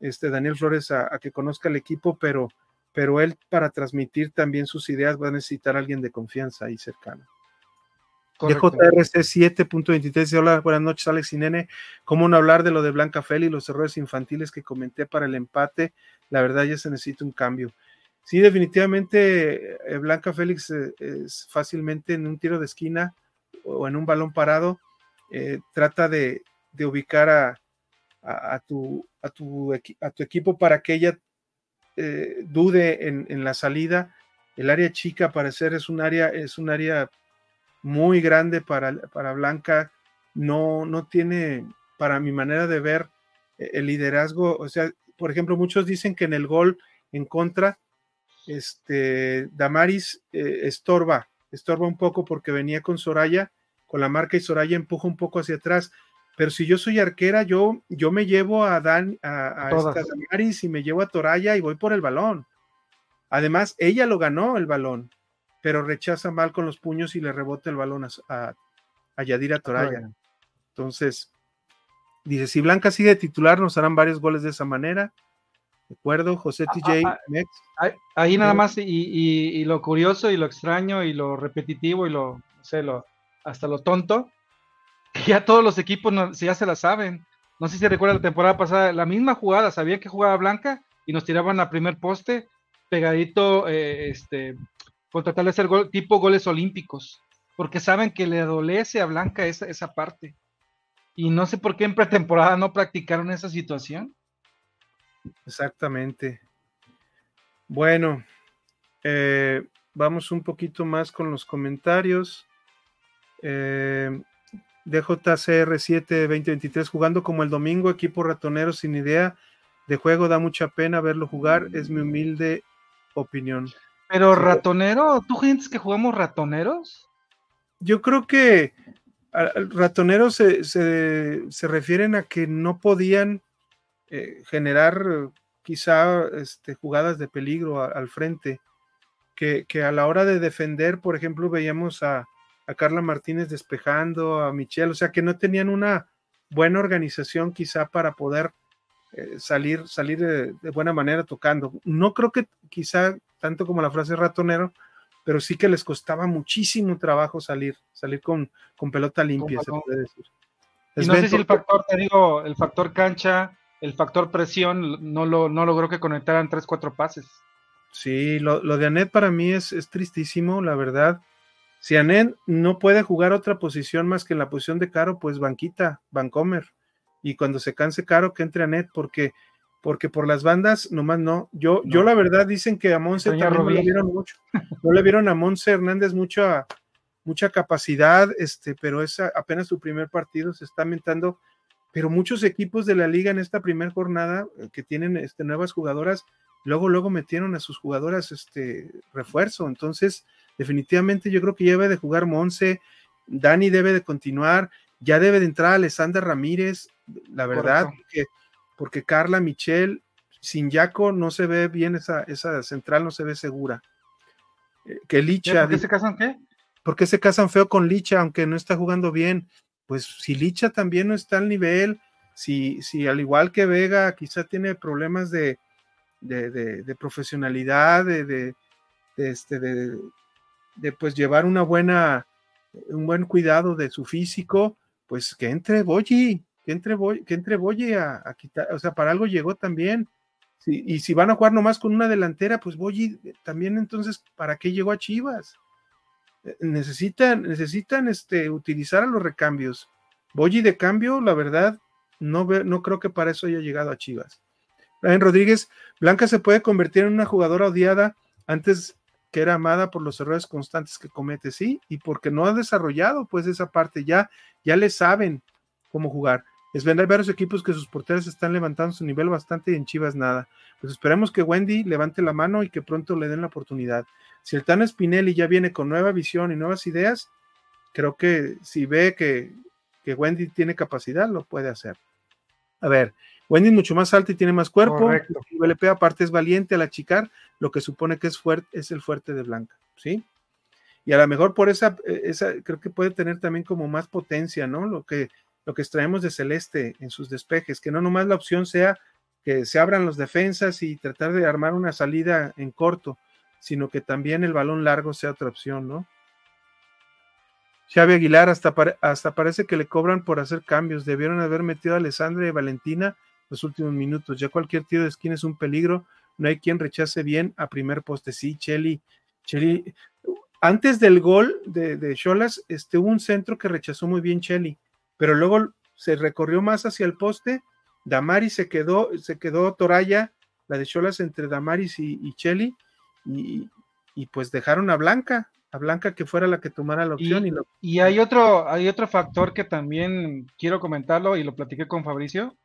este Daniel Flores a, que conozca el equipo, pero, pero él para transmitir también sus ideas va a necesitar a alguien de confianza ahí cercano. JRC 7.23 hola, buenas noches Alex y Nene. ¿Cómo no hablar de lo de Blanca Feli y los errores infantiles que comenté para el empate? La verdad ya se necesita un cambio. Sí, definitivamente eh, Blanca Félix eh, es fácilmente en un tiro de esquina o en un balón parado, eh, trata de, ubicar a, tu, a, tu, a tu equipo para que ella eh, dude en, la salida. El área chica, parecer, es un área, es un área muy grande para, para Blanca. No, no tiene, para mi manera de ver, e, el liderazgo. O sea, por ejemplo, muchos dicen que en el gol en contra, este, Damaris eh, estorba estorba un poco porque venía con Soraya, con la marca y Soraya empuja un poco hacia atrás. Pero si yo soy arquera, yo, yo me llevo a Dan, a, a y me llevo a Toraya y voy por el balón. Además, ella lo ganó el balón, pero rechaza mal con los puños y le rebota el balón a, a, Yadira Toraya. Entonces, dice, si Blanca sigue titular, nos harán varios goles de esa manera. ¿De acuerdo? José ah, TJ ah, ah, Ahí, nada más, y, lo curioso y lo extraño y lo repetitivo y lo, no sé, lo, hasta lo tonto, ya todos los equipos no, ya se la saben. No sé si recuerda la temporada pasada, la misma jugada, sabía que jugaba Blanca y nos tiraban a primer poste pegadito, eh, este, con tratar de hacer gol, tipo goles olímpicos, porque saben que le adolece a Blanca esa, esa parte. Y no sé por qué en pretemporada no practicaron esa situación. Exactamente. Bueno, eh, vamos un poquito más con los comentarios. Eh, DJCR7 2023 jugando como el domingo, equipo ratonero sin idea de juego, da mucha pena verlo jugar, es mi humilde opinión. Pero ratonero, ¿tú sientes que jugamos ratoneros? Yo creo que ratoneros se, se refieren a que no podían eh, generar quizá este, jugadas de peligro al frente, que, a la hora de defender, por ejemplo, veíamos a, Carla Martínez despejando, a Michelle, o sea, que no tenían una buena organización quizá para poder eh, salir, salir de, buena manera tocando. No creo que quizá tanto como la frase ratonero, pero sí que les costaba muchísimo trabajo salir, salir con, con pelota limpia, se puede decir. no sé si el factor, te digo, el factor cancha, el factor presión no, lo, no logró que conectaran tres, cuatro pases. Sí, lo, de Anet para mí es, es, tristísimo, la verdad. Si Anet no puede jugar otra posición más que en la posición de Caro, pues banquita, Vancomer. Y cuando se canse Caro, que entre Anet, porque, porque por las bandas nomás no. Yo, yo la verdad dicen que a Monse también no le vieron mucho. No le vieron a Monse Hernández mucha, mucha capacidad, este, pero es apenas su primer partido, se está mentando. Pero muchos equipos de la liga en esta primera jornada eh, que tienen este, nuevas jugadoras, luego, luego metieron a sus jugadoras este refuerzo. Entonces, definitivamente yo creo que ya debe de jugar Monse, Dani debe de continuar, ya debe de entrar Alessandra Ramírez, la verdad, porque, Carla Michel, sin Yaco no se ve bien esa, esa central, no se ve segura. Eh, que Licha. ¿Por qué se casan qué? ¿Por qué se casan feo con Licha, aunque no está jugando bien? Pues si Licha también no está al nivel, si, si al igual que Vega quizá tiene problemas de, de, profesionalidad, de, de, este, de, de pues llevar una buena, un buen cuidado de su físico, pues que entre Boyi, que entre Boyi, que entre Boyi a, quitar, o sea, para algo llegó también. y si van a jugar nomás con una delantera, pues Boyi también entonces, ¿para qué llegó a Chivas? Eh, necesitan, necesitan este, utilizar a los recambios. Boyi de cambio, la verdad, no, no creo que para eso haya llegado a Chivas. Rodríguez, Blanca se puede convertir en una jugadora odiada antes que era amada por los errores constantes que comete, sí, y porque no ha desarrollado pues esa parte, ya, ya le saben cómo jugar. Es verdad, hay varios equipos que sus porteros están levantando su nivel bastante y en Chivas nada. Pues esperemos que Wendy levante la mano y que pronto le den la oportunidad. Si el Tano Spinelli ya viene con nueva visión y nuevas ideas, creo que si ve que, que Wendy tiene capacidad, lo puede hacer. A ver, Wendy es mucho más alta y tiene más cuerpo. Aparte es valiente al achicar, lo que supone que es fuerte, es el fuerte de Blanca, ¿sí? Y a lo mejor por esa, eh, esa, creo que puede tener también como más potencia, ¿no? Lo que, lo que extraemos de Celeste en sus despejes, que no nomás la opción sea que se abran las defensas y tratar de armar una salida en corto, sino que también el balón largo sea otra opción, ¿no? Xavi Aguilar, hasta, hasta parece que le cobran por hacer cambios. Debieron haber metido a Alessandra y Valentina los últimos minutos. Ya cualquier tiro de esquina es un peligro. No hay quien rechace bien a primer poste. Sí, Cheli. Cheli. Antes del gol de Cholas, este, hubo un centro que rechazó muy bien Cheli, pero luego se recorrió más hacia el poste. Damaris se quedó, se quedó Toraya, la de Cholas entre Damaris y, y Cheli, y, pues dejaron a Blanca, a Blanca que fuera la que tomara la opción. Y, y, hay otro, hay otro factor que también quiero comentarlo y lo platiqué con Fabricio.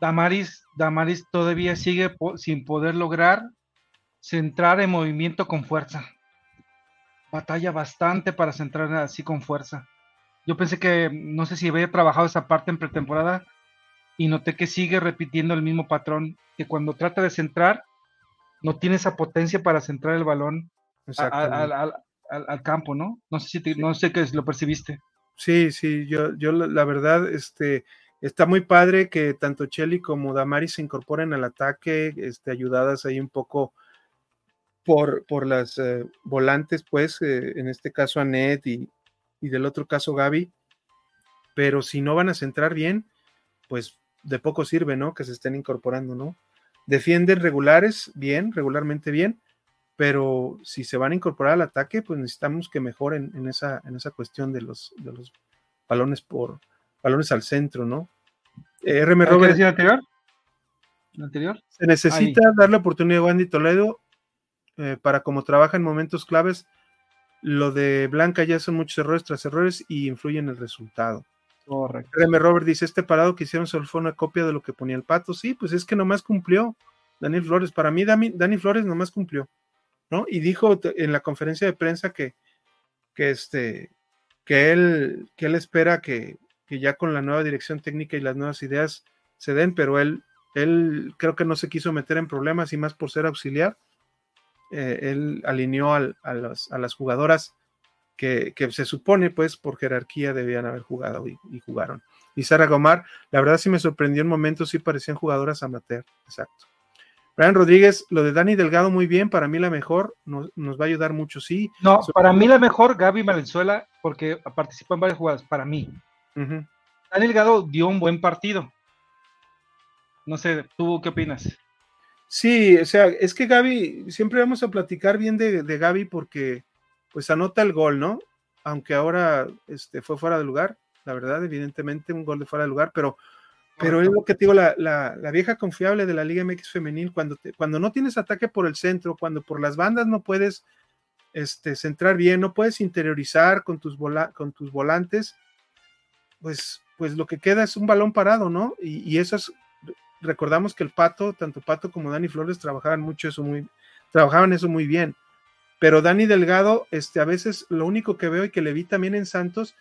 Damaris, Damaris todavía sigue sin poder lograr centrar en movimiento con fuerza. Batalla bastante para centrar así con fuerza. Yo pensé que, no sé si había trabajado esa parte en pretemporada y noté que sigue repitiendo el mismo patrón, que cuando trata de centrar, no tiene esa potencia para centrar el balón al, campo, ¿no? No sé si no sé qué lo percibiste. Sí, sí, yo, yo la verdad, este, está muy padre que tanto Chelly como Damari se incorporen al ataque, este, ayudadas ahí un poco por, por las eh, volantes, pues, eh, en este caso Anet y, y del otro caso Gaby. Pero si no van a centrar bien, pues de poco sirve, ¿no? Que se estén incorporando, ¿no? Defienden regulares, bien, regularmente bien, pero si se van a incorporar al ataque, pues necesitamos que mejoren en esa, en esa cuestión de los, de los balones por, balones al centro, ¿no? Eh, RM Robert. anterior? anterior? Se necesita darle oportunidad a Wendy Toledo eh, para como trabaja en momentos claves. Lo de Blanca ya son muchos errores tras errores y influyen en el resultado. Correcto. RM Robert dice: Este parado que hicieron solo fue una copia de lo que ponía el pato. Sí, pues es que nomás cumplió Daniel Flores. Para mí, Dani, Dani Flores nomás cumplió. ¿no? Y dijo en la conferencia de prensa que, que, este, que, él, que él espera que, que ya con la nueva dirección técnica y las nuevas ideas se den, pero él, él creo que no se quiso meter en problemas y más por ser auxiliar. Eh, él alineó a, las, a, las, jugadoras que, se supone, pues, por jerarquía debían haber jugado y, jugaron. Y Sara Gomar, la verdad sí me sorprendió en momentos, sí parecían jugadoras amateur, exacto. Brian Rodríguez, lo de Dani Delgado muy bien, para mí la mejor, nos, va a ayudar mucho, sí. No, para mí la mejor, Gaby Valenzuela, porque participó en varias jugadas, para mí. Daniel Delgado dio un buen partido. No sé, ¿tú qué opinas? Sí, o sea, es que Gaby, siempre vamos a platicar bien de, de Gaby porque, pues anota el gol, ¿no? Aunque ahora este, fue fuera de lugar, la verdad, evidentemente un gol de fuera de lugar, pero, pero es lo que te digo, la, la, la, vieja confiable de la Liga MX femenil, cuando, te, cuando no tienes ataque por el centro, cuando por las bandas no puedes este, centrar bien, no puedes interiorizar con tus, vola, con tus volantes, pues, pues lo que queda es un balón parado, ¿no? Y, eso es, recordamos que el Pato, tanto Pato como Dani Flores trabajaban mucho eso muy, trabajaban eso muy bien. Pero Dani Delgado, este, a veces lo único que veo y que le vi también en Santos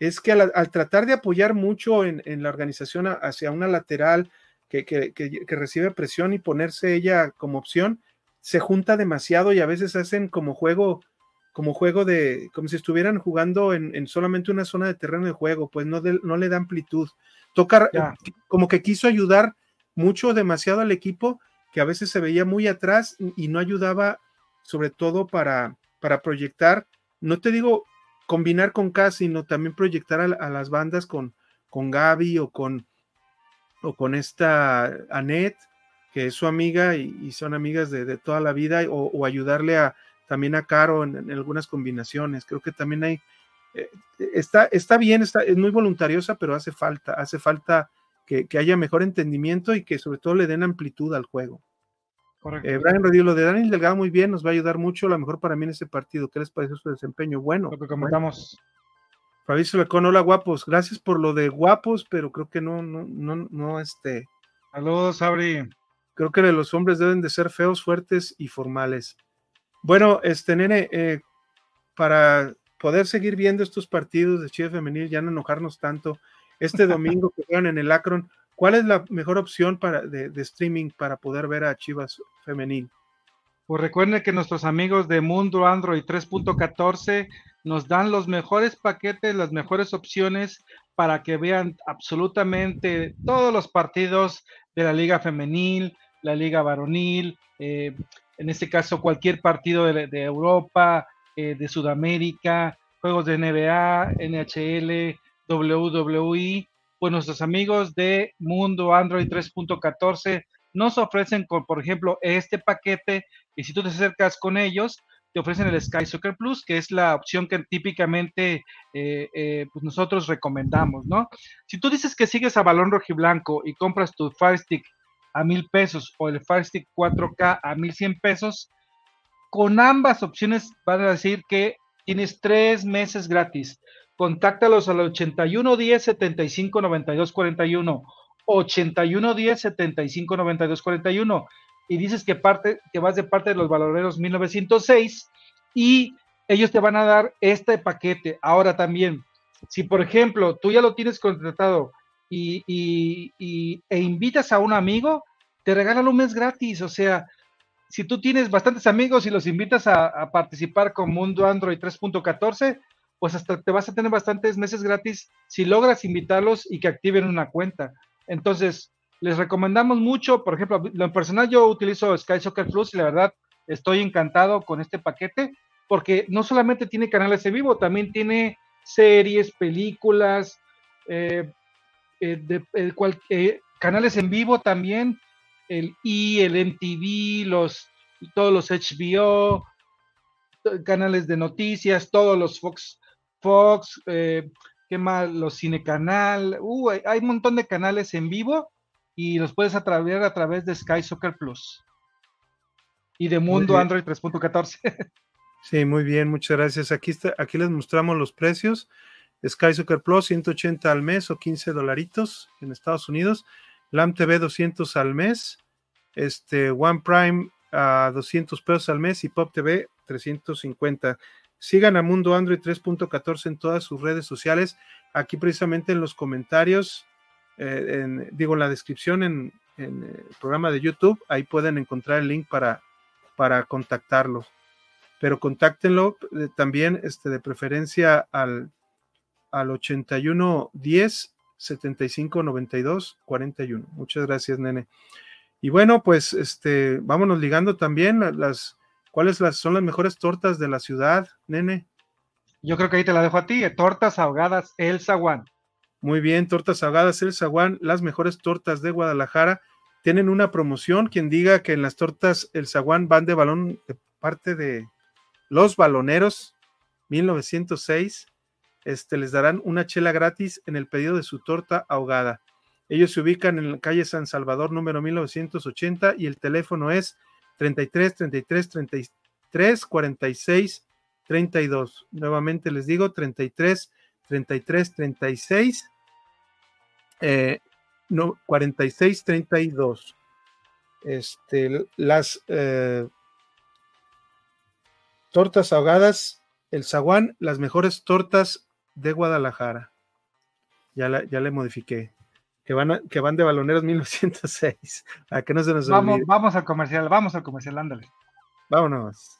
es que al, tratar de apoyar mucho en, la organización hacia una lateral que, que, recibe presión y ponerse ella como opción, se junta demasiado y a veces hacen como juego, como juego de, como si estuvieran jugando en, en solamente una zona de terreno de juego, pues no, de, no le da amplitud. Toca, ya. como que quiso ayudar mucho, demasiado al equipo, que a veces se veía muy atrás y no ayudaba sobre todo para, para proyectar, no te digo combinar con K, sino también proyectar a, a, las bandas con, con Gaby o con, o con esta Annette, que es su amiga y, y son amigas de, de, toda la vida, o, o ayudarle a, también a Caro en, en, algunas combinaciones. Creo que también hay, eh, está, está bien, está, es muy voluntariosa, pero hace falta, hace falta que, que, haya mejor entendimiento y que sobre todo le den amplitud al juego. Eh, Brian Rodríguez, lo de Daniel Delgado muy bien, nos va a ayudar mucho, a lo mejor para mí en ese partido. ¿Qué les pareció su desempeño? Bueno. Lo que comentamos. Fabricio Lecón, hola guapos, gracias por lo de guapos, pero creo que no, no, no, no, este. Saludos, Abri. Creo que los hombres deben de ser feos, fuertes y formales. Bueno, este nene, eh, para poder seguir viendo estos partidos de Chile Femenil, ya no enojarnos tanto, este domingo que juegan en el Akron, ¿Cuál es la mejor opción para, de, de, streaming para poder ver a Chivas femenil? Pues recuerden que nuestros amigos de Mundo Android 3.14 nos dan los mejores paquetes, las mejores opciones para que vean absolutamente todos los partidos de la liga femenil, la liga varonil, eh, en este caso cualquier partido de, Europa, eh, de Sudamérica, juegos de NBA, NHL, WWE pues nuestros amigos de Mundo Android 3.14 nos ofrecen, por ejemplo, este paquete y si tú te acercas con ellos, te ofrecen el Sky Soccer Plus, que es la opción que típicamente eh, eh, pues nosotros recomendamos, ¿no? Si tú dices que sigues a Balón Rojiblanco y compras tu Fire Stick a mil pesos o el Fire Stick 4K a mil cien pesos, con ambas opciones van a decir que tienes tres meses gratis contáctalos al 81 10 75 92 41 81 10 75 92 41 y dices que parte que vas de parte de los baloneros 1906 y ellos te van a dar este paquete. Ahora también, si por ejemplo tú ya lo tienes contratado y, e invitas a un amigo, te regalan un mes gratis. O sea, si tú tienes bastantes amigos y los invitas a, a participar con Mundo Android 3.14, pues hasta te vas a tener bastantes meses gratis si logras invitarlos y que activen una cuenta. Entonces, les recomendamos mucho, por ejemplo, en personal yo utilizo Sky Soccer Plus y la verdad estoy encantado con este paquete porque no solamente tiene canales en vivo, también tiene series, películas, eh, eh, de, eh, cual, canales en vivo también, el E, el MTV, los, todos los HBO, canales de noticias, todos los Fox Fox, eh, ¿qué más? Los Cinecanal, uh, hay, hay, un montón de canales en vivo y los puedes atraver a través de Sky Soccer Plus y de Mundo Android 3.14. Sí, muy bien, muchas gracias. Aquí, está, aquí les mostramos los precios. Sky Soccer Plus 180 al mes o 15 dolaritos en Estados Unidos. LAM TV 200 al mes. Este One Prime a uh, 200 pesos al mes y Pop TV 350. Sigan a Mundo Android 3.14 en todas sus redes sociales. Aquí precisamente en los comentarios, eh, en, digo, en la descripción en, el programa de YouTube, ahí pueden encontrar el link para, para contactarlo. Pero contáctenlo eh, también este, de preferencia al, al 81 10 75 92 41. Muchas gracias, nene. Y bueno, pues este, vámonos ligando también las ¿Cuáles las, son las mejores tortas de la ciudad, nene? Yo creo que ahí te la dejo a ti, eh, tortas ahogadas El Zaguán. Muy bien, tortas ahogadas El Zaguán, las mejores tortas de Guadalajara. Tienen una promoción, quien diga que en las tortas El Zaguán van de balón de parte de los baloneros, 1906, este, les darán una chela gratis en el pedido de su torta ahogada. Ellos se ubican en la calle San Salvador número 1980 y el teléfono es 33 33 33 46 32. Nuevamente les digo 33 33 36 eh, no, 46 32. Este, las eh, tortas ahogadas, el zaguán, las mejores tortas de Guadalajara. Ya, la, ya le modifiqué. Que van, que van de baloneros 1906. A que no se nos vamos, Vamos al comercial, vamos al comercial, ándale. Vámonos.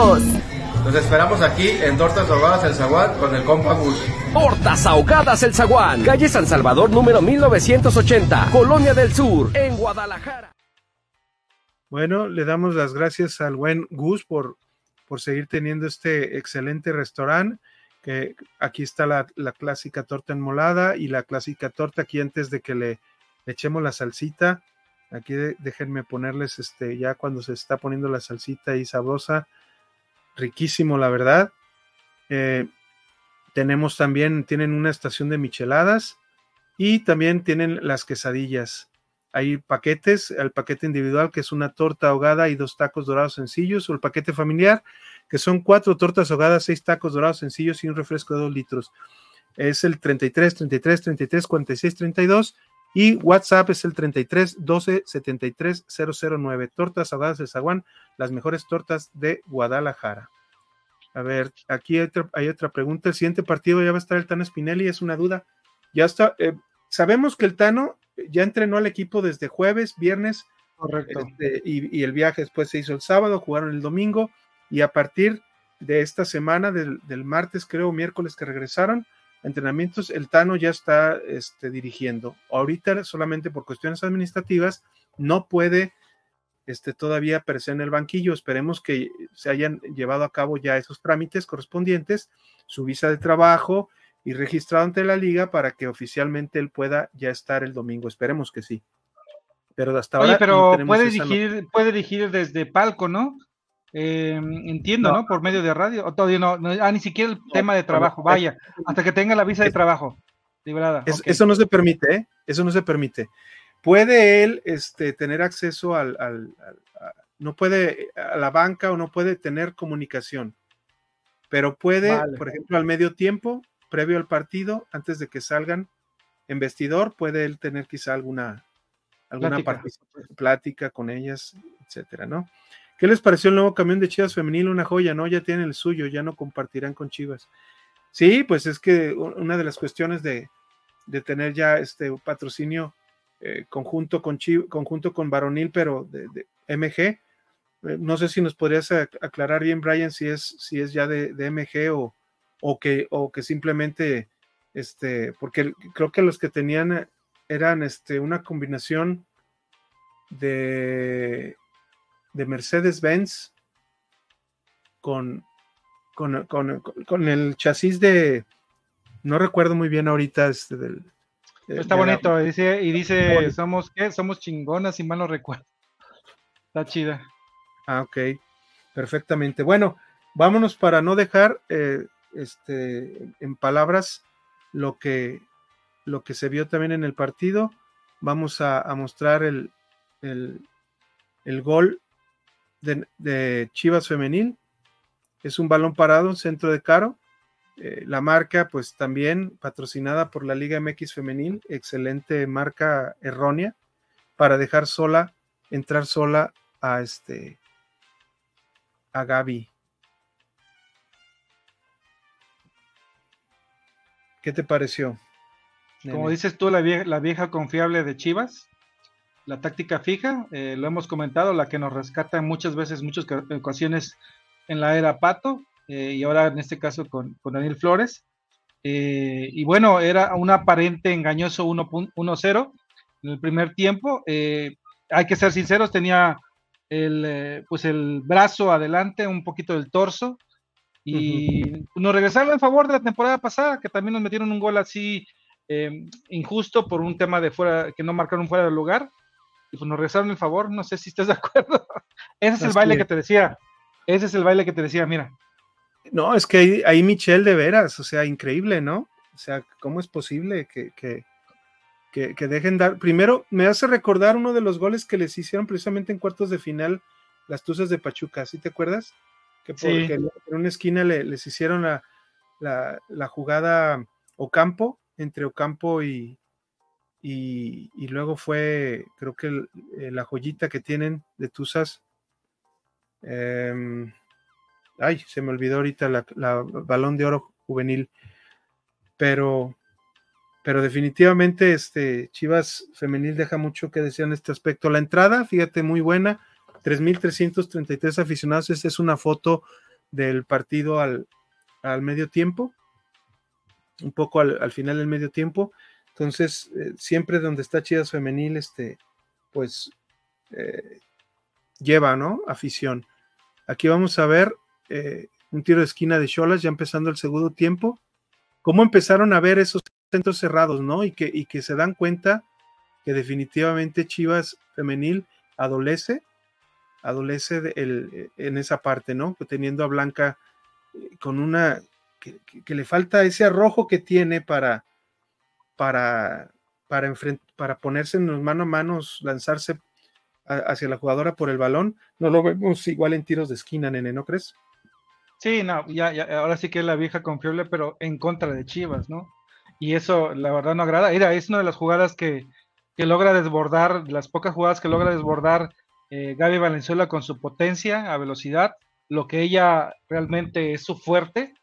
Nos esperamos aquí en Tortas Ahogadas El Zaguán con el compa Gus. Tortas Ahogadas El Zaguán, calle San Salvador número 1980, Colonia del Sur, en Guadalajara. Bueno, le damos las gracias al buen Gus por, por seguir teniendo este excelente restaurante. Que aquí está la, clásica torta enmolada y la clásica torta aquí antes de que le, echemos la salsita. Aquí déjenme ponerles este ya cuando se está poniendo la salsita y sabrosa riquísimo, la verdad. Eh, tenemos también, tienen una estación de micheladas y también tienen las quesadillas. Hay paquetes, el paquete individual que es una torta ahogada y dos tacos dorados sencillos, o el paquete familiar que son cuatro tortas ahogadas, seis tacos dorados sencillos y un refresco de dos litros. Es el 33, 33, 33, 46, 32 y WhatsApp es el 33 12 73 009. Tortas ahogadas de Zaguán, las mejores tortas de Guadalajara. A ver, aquí hay otra, pregunta. El siguiente partido ya va a estar el Tano Spinelli, es una duda. Ya está. Eh, sabemos que el Tano ya entrenó al equipo desde jueves, viernes. Correcto. Este, y, el viaje después se hizo el sábado, jugaron el domingo. Y a partir de esta semana, del, del martes, creo, miércoles que regresaron, entrenamientos, el Tano ya está este, dirigiendo. Ahorita solamente por cuestiones administrativas no puede este, todavía aparecer en el banquillo. Esperemos que se hayan llevado a cabo ya esos trámites correspondientes, su visa de trabajo y registrado ante la liga para que oficialmente él pueda ya estar el domingo. Esperemos que sí. Pero hasta ahora. pero puede dirigir, puede dirigir desde palco, ¿no? Eh, entiendo, no. Por medio de radio. O todavía no, ah, ni siquiera el tema de trabajo, vaya, hasta que tenga la visa de trabajo. Librada. Eso no se permite, ¿eh? Eso no se permite. Puede él este, tener acceso al, no puede a la banca o no puede tener comunicación, pero puede, por ejemplo, al medio tiempo, previo al partido, antes de que salgan en vestidor, puede él tener quizá alguna, alguna plática con ellas, etcétera, ¿no? ¿Qué les pareció el nuevo camión de Chivas femenil? Una joya, ¿no? Ya tienen el suyo, ya no compartirán con Chivas. Sí, pues es que una de las cuestiones de, tener ya este patrocinio eh, conjunto con conjunto con Varonil, pero de, MG. Eh, no sé si nos podrías aclarar bien, Brian, si es, si es ya de, MG o, o, que, o que simplemente, este, porque creo que los que tenían eran este, una combinación de de Mercedes-Benz con, con, el chasis de, no recuerdo muy bien ahorita, este del... Está bonito, dice, y dice, somos, ¿qué? Somos chingonas, si mal no recuerdo. Está chida. Ah, ok, perfectamente. Bueno, vámonos para no dejar eh, este, en palabras lo que, lo que se vio también en el partido. Vamos a, mostrar el, el, el, gol de, Chivas Femenil. Es un balón parado, centro de Caro. Eh, la marca, pues también patrocinada por la Liga MX Femenil, excelente marca errónea para dejar sola, entrar sola a este a Gaby. ¿Qué te pareció? Como dices tú, la vieja, la vieja confiable de Chivas, la táctica fija, eh, lo hemos comentado, la que nos rescata muchas veces, muchas ocasiones en la era Pato eh, y ahora en este caso con, Daniel Flores. Eh, y bueno, era un aparente engañoso 1-0 en el primer tiempo. Eh, hay que ser sinceros, tenía el, pues el brazo adelante, un poquito del torso. Y nos regresaron en favor de la temporada pasada, que también nos metieron un gol así injusto por un tema de fuera, que no marcaron fuera del lugar y pues nos regresaron el favor, no sé si estás de acuerdo. Ese es el baile que... te decía, ese es el baile que te decía, mira. No, es que ahí, Michelle de veras, o sea, increíble, ¿no? O sea, ¿cómo es posible que, que, que, dejen dar? Primero, me hace recordar uno de los goles que les hicieron precisamente en cuartos de final las Tuzas de Pachuca, ¿sí te acuerdas? Que porque en una esquina les hicieron la, la, la jugada Ocampo, entre Ocampo y, y, luego fue, creo que eh, la joyita que tienen de Tuzas. Em, ay, se me olvidó ahorita la, balón de oro juvenil. Pero, pero definitivamente este Chivas femenil deja mucho que decir en este aspecto. La entrada, fíjate, muy buena. 3.333 aficionados. Esta es una foto del partido al, medio tiempo. Un poco al, al final del medio tiempo. Entonces, eh, siempre donde está Chivas Femenil, este, pues eh, lleva, ¿no? Afición. Aquí vamos a ver eh, un tiro de esquina de Cholas, ya empezando el segundo tiempo. ¿Cómo empezaron a ver esos centros cerrados, ¿no? Y que, y que se dan cuenta que definitivamente Chivas Femenil adolece, adolece en esa parte, ¿no? Teniendo a Blanca con una, que le falta ese arrojo que tiene para para, para, para ponerse en los mano a manos, lanzarse hacia la jugadora por el balón, no lo vemos igual en tiros de esquina, nene, ¿no crees? Sí, no, ya, ahora sí que es la vieja confiable, pero en contra de Chivas, ¿no? Y eso, la verdad, no agrada. Mira, es una de las jugadas que, logra desbordar, las pocas jugadas que logra desbordar eh, Gaby Valenzuela con su potencia, a velocidad, lo que ella realmente es su fuerte,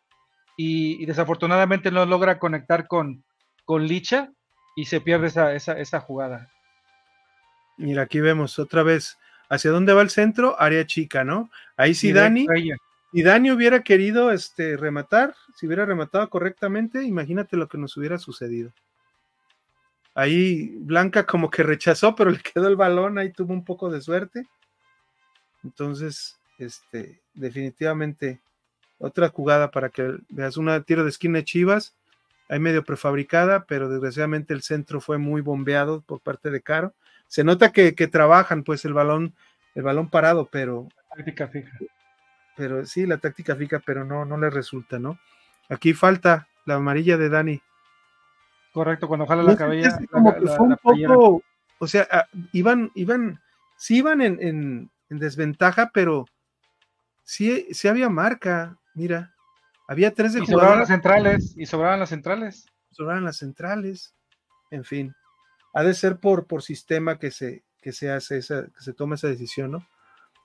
y desafortunadamente no logra conectar con, con Licha y se pierde esa, esa, jugada. Mira, aquí vemos otra vez hacia dónde va el centro, área chica, ¿no? Ahí sí Dani, si Dani hubiera querido este, rematar, si hubiera rematado correctamente, imagínate lo que nos hubiera sucedido. Ahí Blanca como que rechazó, pero le quedó el balón, ahí tuvo un poco de suerte. Entonces, este, definitivamente otra jugada para que veas una tiro de esquina de Chivas hay medio prefabricada, pero desgraciadamente el centro fue muy bombeado por parte de Caro. Se nota que, trabajan pues el balón, el balón parado, pero. táctica fija. Pero sí, la táctica fija, pero no, no le resulta, ¿no? Aquí falta la amarilla de Dani. Correcto, cuando jala la cabella. como que fue un poco, o sea, ah, iban, iban, sí iban en, en, desventaja, pero sí, sí había marca, mira. Había tres de y sobraban las centrales, y sobraban las centrales. Sobraban las centrales. En fin. Ha de ser por, por sistema que se, que se hace esa, que se toma esa decisión, ¿no?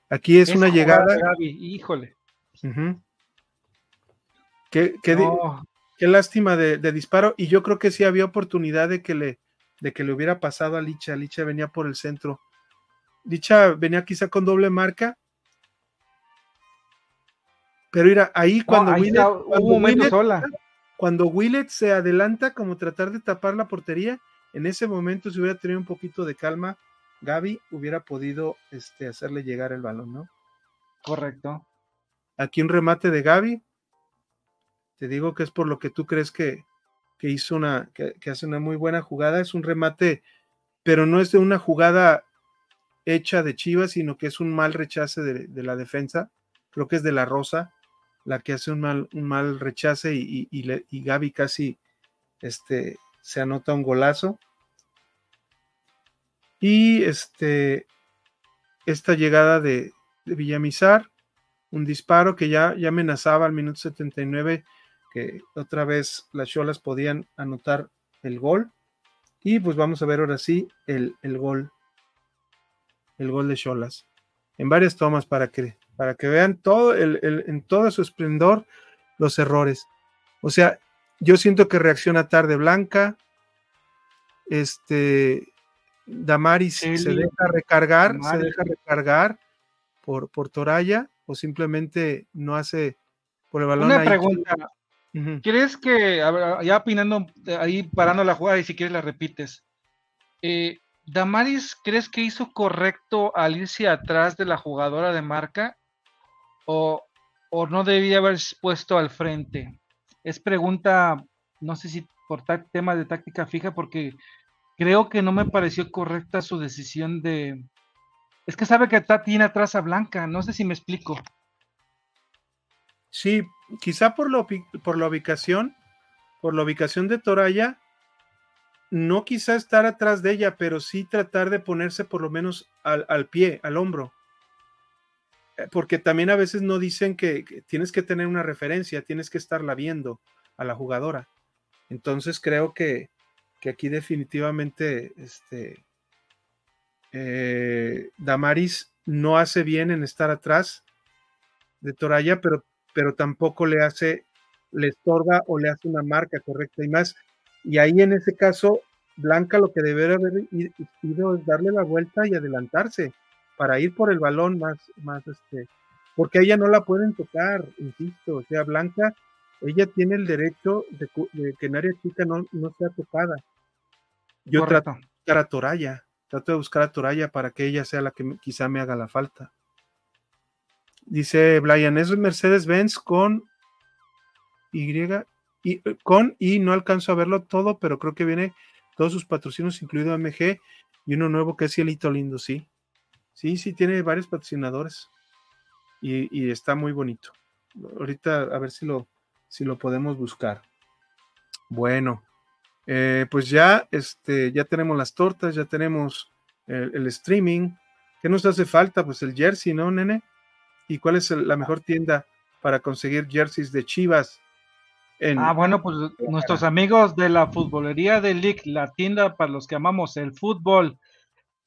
Aquí es una llegada. híjole. qué, qué, lástima de, disparo. Y yo creo que sí había oportunidad de que le, de que le hubiera pasado a Licha. Licha venía por el centro. Licha venía quizá con doble marca pero mira, ahí cuando cuando, Willet, se adelanta como tratar de tapar la portería, en ese momento si hubiera tenido un poquito de calma, Gaby hubiera podido este, hacerle llegar el balón, ¿no? Correcto. Aquí un remate de Gaby. Te digo que es por lo que tú crees que, hizo una, que, hace una muy buena jugada. Es un remate, pero no es de una jugada hecha de Chivas, sino que es un mal rechace de, de la defensa. Creo que es de la Rosa la que hace un mal, un mal rechace y, y, Gaby casi este, se anota un golazo. Y este, esta llegada de, Villamizar, un disparo que ya, ya amenazaba al minuto 79 que otra vez las Cholas podían anotar el gol. Y pues vamos a ver ahora sí el, el gol. El gol de Cholas. En varias tomas para que para que vean todo el, en todo su esplendor los errores. O sea, yo siento que reacciona tarde Blanca, este Damaris se deja recargar, se deja recargar por, por Toraya o simplemente no hace por el balón. Una pregunta. ¿Crees que, ya opinando, ahí parando la jugada y si quieres la repites, eh, Damaris, ¿crees que hizo correcto al irse atrás de la jugadora de marca o, o no debía haber puesto al frente? Es pregunta, no sé si por temas de táctica fija, porque creo que no me pareció correcta su decisión de... Es que sabe que tiene atrás a Blanca, no sé si me explico. Sí, quizá por, lo, por la ubicación, por la ubicación de Toraya, no quizá estar atrás de ella, pero sí tratar de ponerse por lo menos al, pie, al hombro. Eh, porque también a veces no dicen que, tienes que tener una referencia, tienes que estarla viendo a la jugadora. Entonces creo que, aquí definitivamente este, eh, Damaris no hace bien en estar atrás de Toraya, pero, pero tampoco le hace, le estorba o le hace una marca correcta. Y más, y ahí en ese caso, Blanca lo que debería haber ido es darle la vuelta y adelantarse para ir por el balón más, más este, porque a ella no la pueden tocar, insisto, o sea, Blanca, ella tiene el derecho de, que en área chica no, no sea tocada. Yo trato de buscar a Toraya, trato de buscar a Toraya para que ella sea la que quizá me haga la falta. Dice Brian, es Mercedes-Benz con Y y, con y no alcanzo a verlo todo, pero creo que viene todos sus patrocinios, incluido MG, y uno nuevo que es Cielito Lindo, sí. Sí, sí, tiene varios patrocinadores. Y, está muy bonito. Ahorita a ver si lo, si lo podemos buscar. Bueno, eh, pues ya, este, ya tenemos las tortas, ya tenemos el, el, streaming. ¿Qué nos hace falta? Pues el jersey, ¿no, nene? ¿Y cuál es la mejor tienda para conseguir jerseys de Chivas? ah, bueno, pues nuestros amigos de la futbolería de League, la tienda para los que amamos el fútbol.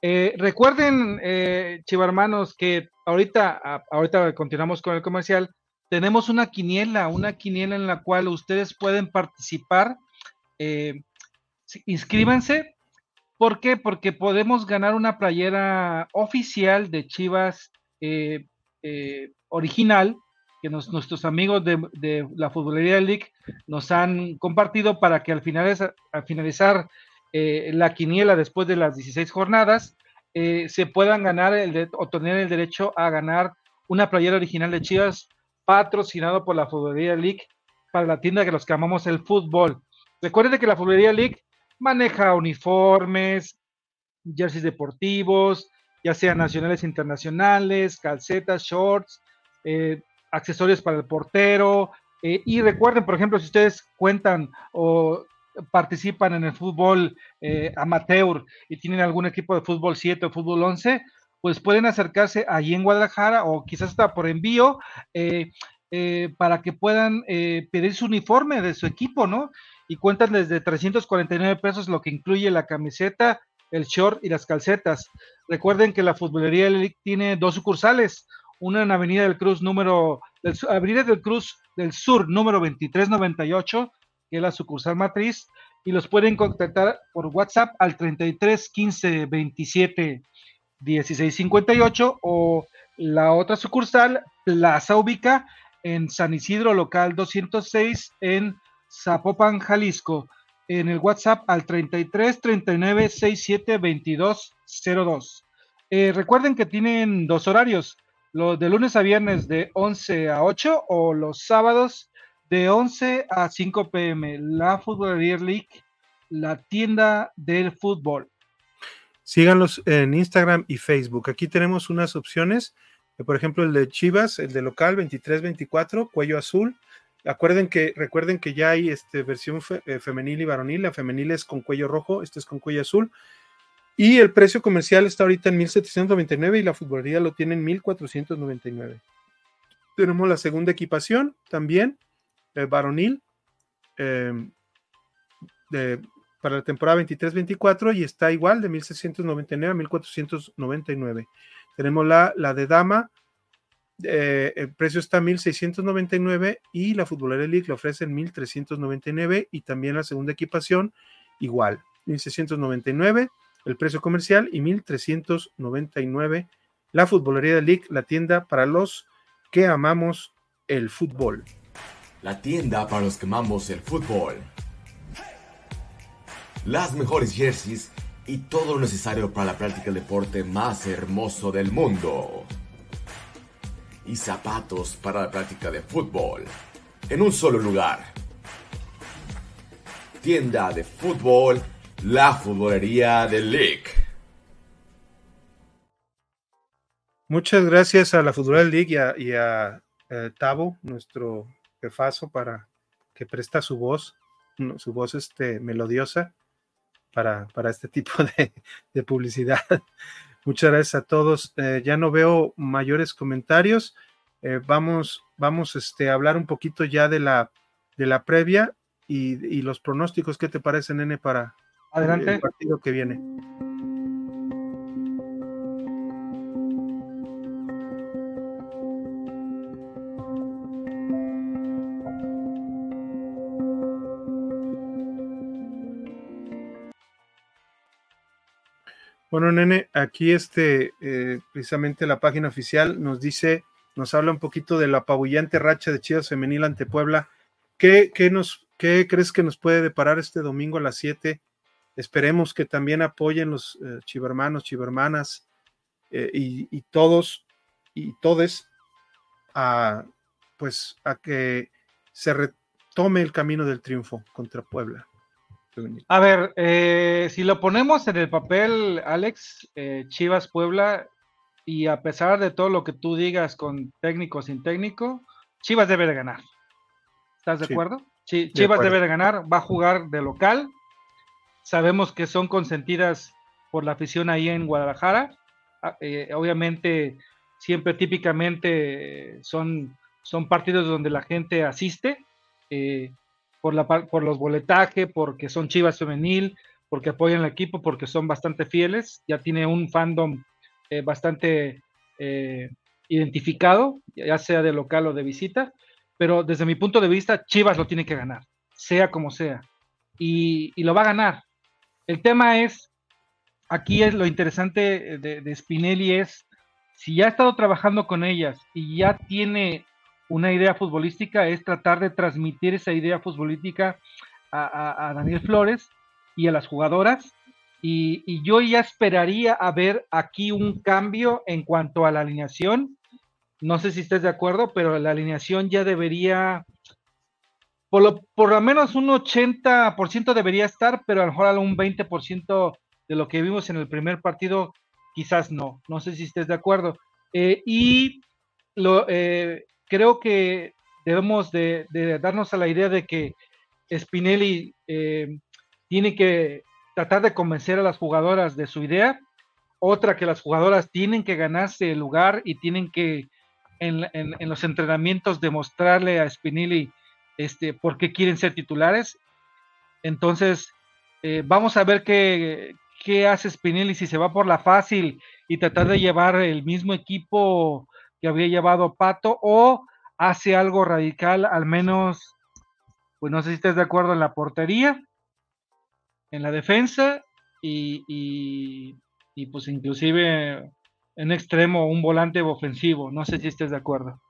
Eh, recuerden, eh, chivarmanos, que ahorita, ahorita continuamos con el comercial. Tenemos una quiniela, una quiniela en la cual ustedes pueden participar. Eh, inscríbanse. ¿Por qué? Porque podemos ganar una playera oficial de Chivas eh, original nuestros amigos de, la Futbolería League nos han compartido para que al, al finalizar eh, la quiniela después de las 16 jornadas eh, se puedan ganar el o tener el derecho a ganar una playera original de Chivas patrocinado por la Futbolería League para la tienda que los que amamos el fútbol. Recuerden que la Futbolería League maneja uniformes, jerseys deportivos, ya sean nacionales internacionales, calcetas, shorts, eh, accesorios para el portero. Y recuerden, por ejemplo, si ustedes cuentan o participan en el fútbol eh, amateur y tienen algún equipo de fútbol 7 o fútbol 11, pues pueden acercarse allí en Guadalajara o quizás hasta por envío eh, para que puedan pedir su uniforme de su equipo, ¿no? Y cuentan desde 349 pesos, lo que incluye la camiseta, el short y las calcetas. Recuerden que la Futbolería tiene dos sucursales, una en Avenida del Cruz número, del, Avenida del Cruz del Sur número 2398, la sucursal matriz, y los pueden contactar por WhatsApp al 33 15 27 16 58 o la otra sucursal, Plaza Ubica, en San Isidro, local 206, en Zapopan, Jalisco, en el WhatsApp al 33 39 67 22 02. recuerden que tienen dos horarios, los de lunes a viernes de 11 a 8 o los sábados de 11 a 5 pm. La Football League, la tienda del fútbol. Síganlos en Instagram y Facebook. Aquí tenemos unas opciones. Por ejemplo, el de Chivas, el de local 2324, cuello azul. Acuerden que, recuerden que ya hay este, versión eh, femenil y varonil. La femenil es con cuello rojo, este es con cuello azul. Y el precio comercial está ahorita en 1799 y la futbolería lo tiene en 1499. Tenemos la segunda equipación también, el varonil, em, para la temporada 23-24 y está igual de 1699 a 1499. Tenemos la, la de dama, eh, el precio está en 1699 y la Futbolera League le ofrece en 1399 y también la segunda equipación igual, 1699 el precio comercial y 1.399 la Futbolería de League, la tienda para los que amamos el fútbol. La tienda para los que amamos el fútbol. Las mejores jerseys y todo lo necesario para la práctica del deporte más hermoso del mundo. Y zapatos para la práctica de fútbol. En un solo lugar. Tienda de fútbol, la futbolería de Lick. Muchas gracias a la Futbolera League y a, eh, Tavo, nuestro jefazo, para que presta su voz, su voz este, melodiosa para, para este tipo de, publicidad. Muchas gracias a todos. Eh, ya no veo mayores comentarios. Eh, vamos, vamos este, a hablar un poquito ya de la, de la previa y, los pronósticos. ¿Qué te parece, nene, para el partido que viene? Bueno, nene, aquí este, eh, precisamente la página oficial nos dice, nos habla un poquito de la apabullante racha de Chivas Femenil ante Puebla. ¿Qué, nos, qué crees que nos puede deparar este domingo a las 7? Esperemos que también apoyen los eh, chivermanos, chivermanas eh, y, todos y todes a, pues, a que se retome el camino del triunfo contra Puebla. A ver, eh, si lo ponemos en el papel, Alex, eh, Chivas Puebla, y a pesar de todo lo que tú digas con técnico sin técnico, Chivas debe de ganar. ¿Estás de acuerdo? Chivas debe de ganar, va a jugar de local. Sabemos que son consentidas por la afición ahí en Guadalajara. Ah, eh, obviamente, siempre típicamente son, son partidos donde la gente asiste por, la, los boletajes, porque son Chivas femenil, porque apoyan al equipo, porque son bastante fieles, ya tiene un fandom eh, bastante eh, identificado, ya sea de local o de visita, pero desde mi punto de vista, Chivas lo tiene que ganar, sea como sea, y, lo va a ganar. El tema es, aquí es lo interesante de Spinelli es, si ya ha estado trabajando con ellas y ya tiene una idea futbolística es tratar de transmitir esa idea futbolística a, Daniel Flores y a las jugadoras. Y, yo ya esperaría a ver aquí un cambio en cuanto a la alineación. No sé si estés de acuerdo, pero la alineación ya debería, por lo, por lo menos un 80% debería estar, pero a lo mejor un 20% de lo que vimos en el primer partido, quizás no. No sé si estés de acuerdo. Eh, y lo, eh, creo que debemos de, darnos a la idea de que Spinelli eh, tiene que tratar de convencer a las jugadoras de su idea, otra que las jugadoras tienen que ganarse el lugar y tienen que en, los entrenamientos demostrarle a Spinelli este, por qué quieren ser titulares. Entonces, eh, vamos a ver qué, qué hace Spinelli si se va por la fácil y tratar de llevar el mismo equipo que había llevado Pato o hace algo radical, al menos, pues no sé si estás de acuerdo en la portería, en la defensa y, y, pues inclusive en extremo un volante ofensivo. No sé si estés de acuerdo.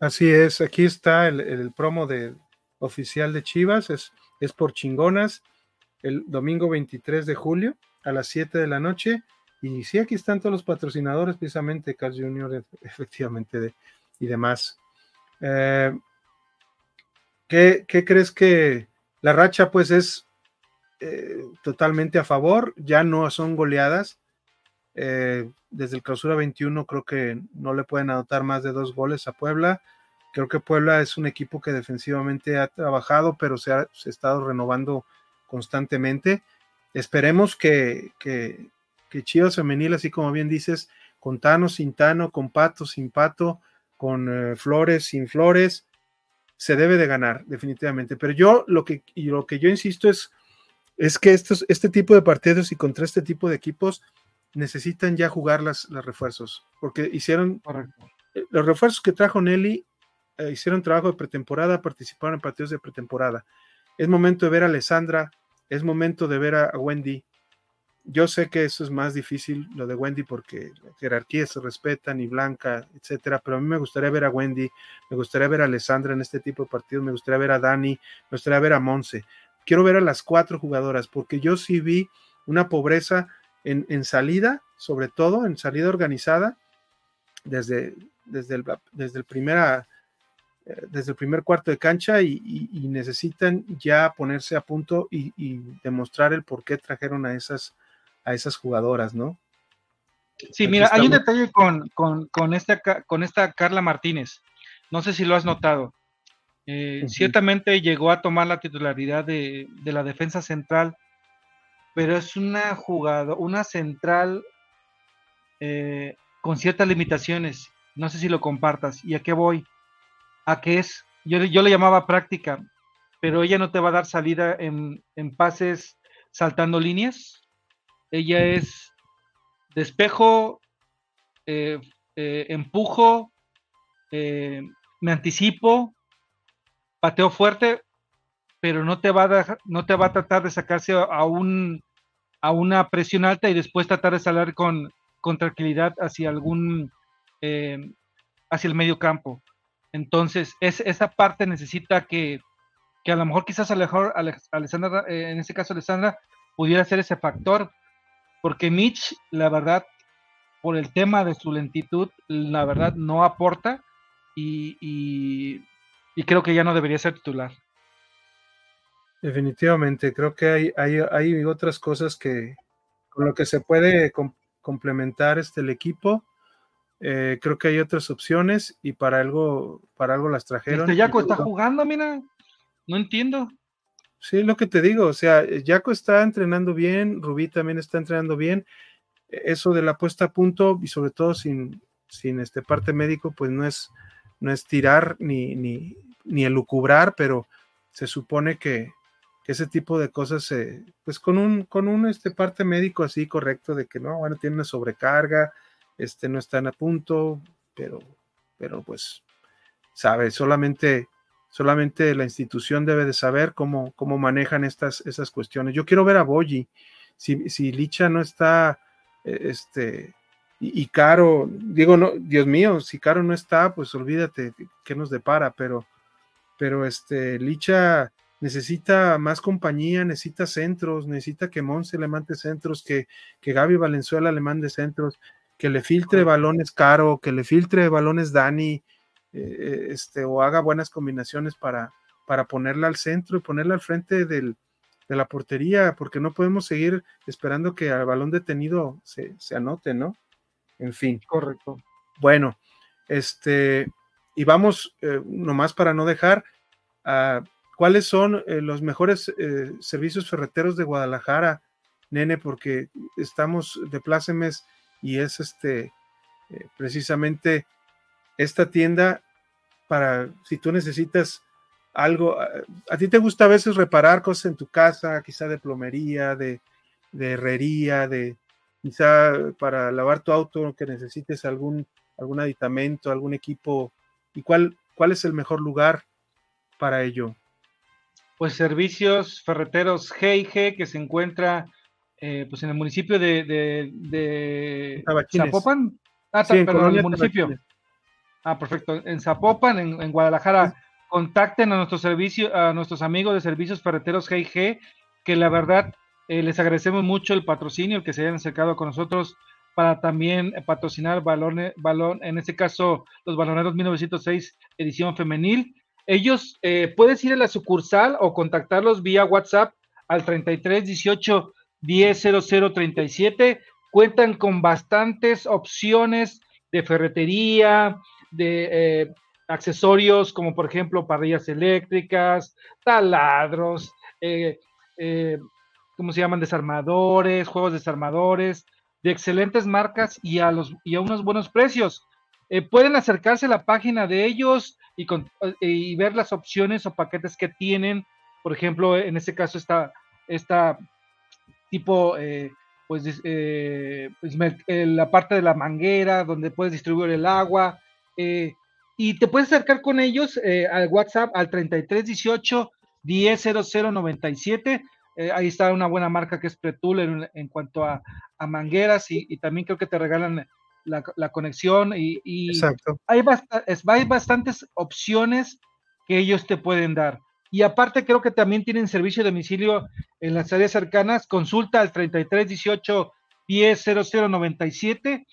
Así es, aquí está el, promo de oficial de Chivas, es, es por chingonas, el domingo 23 de julio a las 7 de la noche y sí, aquí están todos los patrocinadores, precisamente Carl Jr., efectivamente, y demás. Eh, ¿qué, crees que la racha, pues, es eh, totalmente a favor? Ya no son goleadas. Eh, desde el clausura 21 creo que no le pueden anotar más de dos goles a Puebla. Creo que Puebla es un equipo que defensivamente ha trabajado, pero se ha, estado renovando constantemente. Esperemos que Chivas Femenil, así como bien dices, con Tano, sin Tano, con Pato, sin Pato, con eh, Flores, sin Flores, se debe de ganar, definitivamente. Pero yo lo que, y lo que yo insisto es, es que estos, este tipo de partidos y contra este tipo de equipos necesitan ya jugar las, los refuerzos, porque hicieron eh, los refuerzos que trajo Nelly, eh, hicieron trabajo de pretemporada, participaron en partidos de pretemporada. Es momento de ver a Alessandra, es momento de ver a Wendy, yo sé que eso es más difícil, lo de Wendy, porque jerarquías se respetan y Blanca, etcétera, pero a mí me gustaría ver a Wendy, me gustaría ver a Alessandra en este tipo de partidos, me gustaría ver a Dani, me gustaría ver a Monse. Quiero ver a las cuatro jugadoras, porque yo sí vi una pobreza en, en salida, sobre todo en salida organizada, desde, desde, el, desde, el primera, eh, desde el primer cuarto de cancha y, necesitan ya ponerse a punto y, demostrar el por qué trajeron a esas, a esas jugadoras, ¿no? Sí, Aquí mira, estamos. hay un detalle con, con, con, esta, con esta Carla Martínez. No sé si lo has notado. Eh, uh -huh. Ciertamente llegó a tomar la titularidad de, de, la defensa central, pero es una jugada, una central eh, con ciertas limitaciones. No sé si lo compartas. ¿Y a qué voy? A qué es, yo, yo le llamaba práctica, pero ella no te va a dar salida en, en pases saltando líneas. Ella es despejo, eh, eh, empujo, eh, me anticipo, pateo fuerte, pero no te va a no te va a tratar de sacarse a un a una presión alta y después tratar de salir con, con tranquilidad hacia algún hacia el medio campo. Entonces, es, esa parte necesita que, que a lo mejor quizás a lo mejor Alessandra, eh, en este caso Alessandra, pudiera ser ese factor, porque Mitch, la verdad, por el tema de su lentitud, la verdad no aporta y, y, y creo que ya no debería ser titular. Definitivamente, creo que hay, hay, hay otras cosas que con lo que se puede com complementar este el equipo. Eh, creo que hay otras opciones y para algo, para algo las trajeron. Este Yaco está jugando, mira, no entiendo. Sí, lo que te digo, o sea, Yaco está entrenando bien, Rubí también está entrenando bien. Eso de la puesta a punto y sobre todo sin, sin este parte médico, pues no es, no es tirar ni, ni, ni elucubrar, pero se supone que, que ese tipo de cosas, eh, pues con un, con un este parte médico así correcto de que no, bueno, tiene una sobrecarga, este no están a punto, pero, pero pues, sabe, solamente, solamente la institución debe de saber cómo, cómo manejan estas, esas cuestiones. Yo quiero ver a Boyi, si, si Licha no está, este, y, y, Caro, digo, no, Dios mío, si Caro no está, pues olvídate qué nos depara, pero, pero este, Licha necesita más compañía, necesita centros, necesita que Monse le mande centros, que, que Gaby Valenzuela le mande centros, que le filtre balones caro, que le filtre balones Dani, eh, este, o haga buenas combinaciones para, para ponerla al centro y ponerla al frente del, de la portería, porque no podemos seguir esperando que al balón detenido se, se anote, ¿no? En fin. Correcto. Bueno, este, y vamos, eh, nomás para no dejar, uh, ¿cuáles son eh, los mejores eh, servicios ferreteros de Guadalajara, nene? Porque estamos de plácemes y es este eh, precisamente esta tienda para si tú necesitas algo, a, a, ti te gusta a veces reparar cosas en tu casa, quizá de plomería, de, de herrería, de quizá para lavar tu auto que necesites algún, algún aditamento, algún equipo, y cuál, cuál es el mejor lugar para ello. Pues servicios ferreteros G&G que se encuentra eh, pues en el municipio de, de, de Zapopan. Ah, sí, perdón, el municipio. Tabachines. Ah, perfecto. En Zapopan, en, en Guadalajara, contacten a nuestros servicios, a nuestros amigos de servicios ferreteros G&G, que la verdad eh, les agradecemos mucho el patrocinio, el que se hayan acercado con nosotros para también patrocinar balón, balón, en este caso los baloneros 1906 edición femenil. Ellos eh, puedes ir a la sucursal o contactarlos vía WhatsApp al 33 18 100037. Cuentan con bastantes opciones de ferretería, de eh, accesorios como por ejemplo parrillas eléctricas, taladros, eh, eh, ¿cómo se llaman? Desarmadores, juegos desarmadores, de excelentes marcas y a, los, y a unos buenos precios. Pueden acercarse a la página de ellos y, con, y, ver las opciones o paquetes que tienen. Por ejemplo, en este caso está esta tipo, pues, pues, la parte de la manguera donde puedes distribuir el agua. Eh, y te puedes acercar con ellos al WhatsApp al 3318 100097. eh, ahí está una buena marca que es Pretul en, cuanto a, mangueras y, también creo que te regalan la, conexión y, Hay, hay bastantes opciones que ellos te pueden dar. Y aparte creo que también tienen servicio de domicilio en las áreas cercanas. Consulta al 3318 100097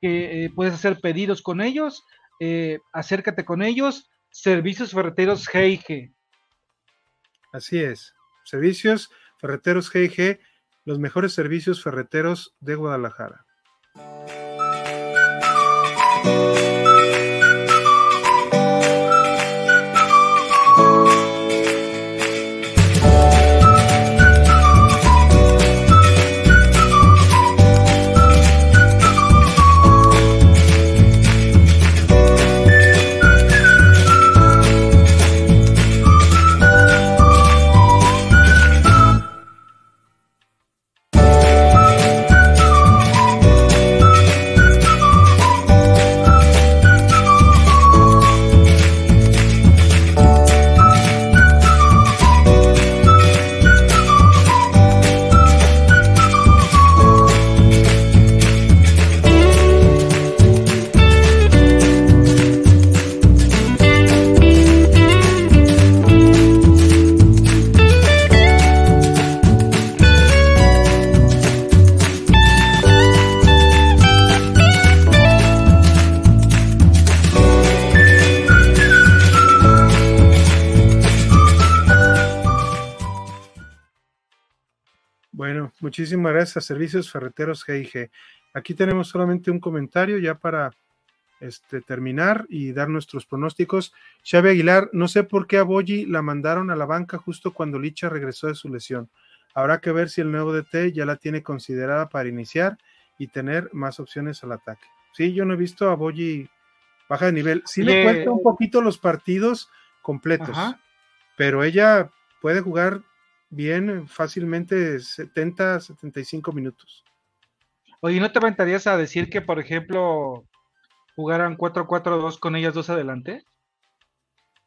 que eh, puedes hacer pedidos con ellos. Eh, acércate con ellos. Servicios ferreteros GIG. Así es. Servicios ferreteros GIG, los mejores servicios ferreteros de Guadalajara. Muchísimas gracias a Servicios Ferreteros GIG. Aquí tenemos solamente un comentario ya para este, terminar y dar nuestros pronósticos. Xavi Aguilar, no sé por qué a Boyi la mandaron a la banca justo cuando Licha regresó de su lesión. Habrá que ver si el nuevo DT ya la tiene considerada para iniciar y tener más opciones al ataque. Sí, yo no he visto a Boyi baja de nivel. Sí le cuenta un poquito los partidos completos, pero ella puede jugar bien fácilmente 70, 75 minutos. Oye, ¿no te aventarías a decir que, por ejemplo, jugaran 4-4-2 con ellas dos adelante?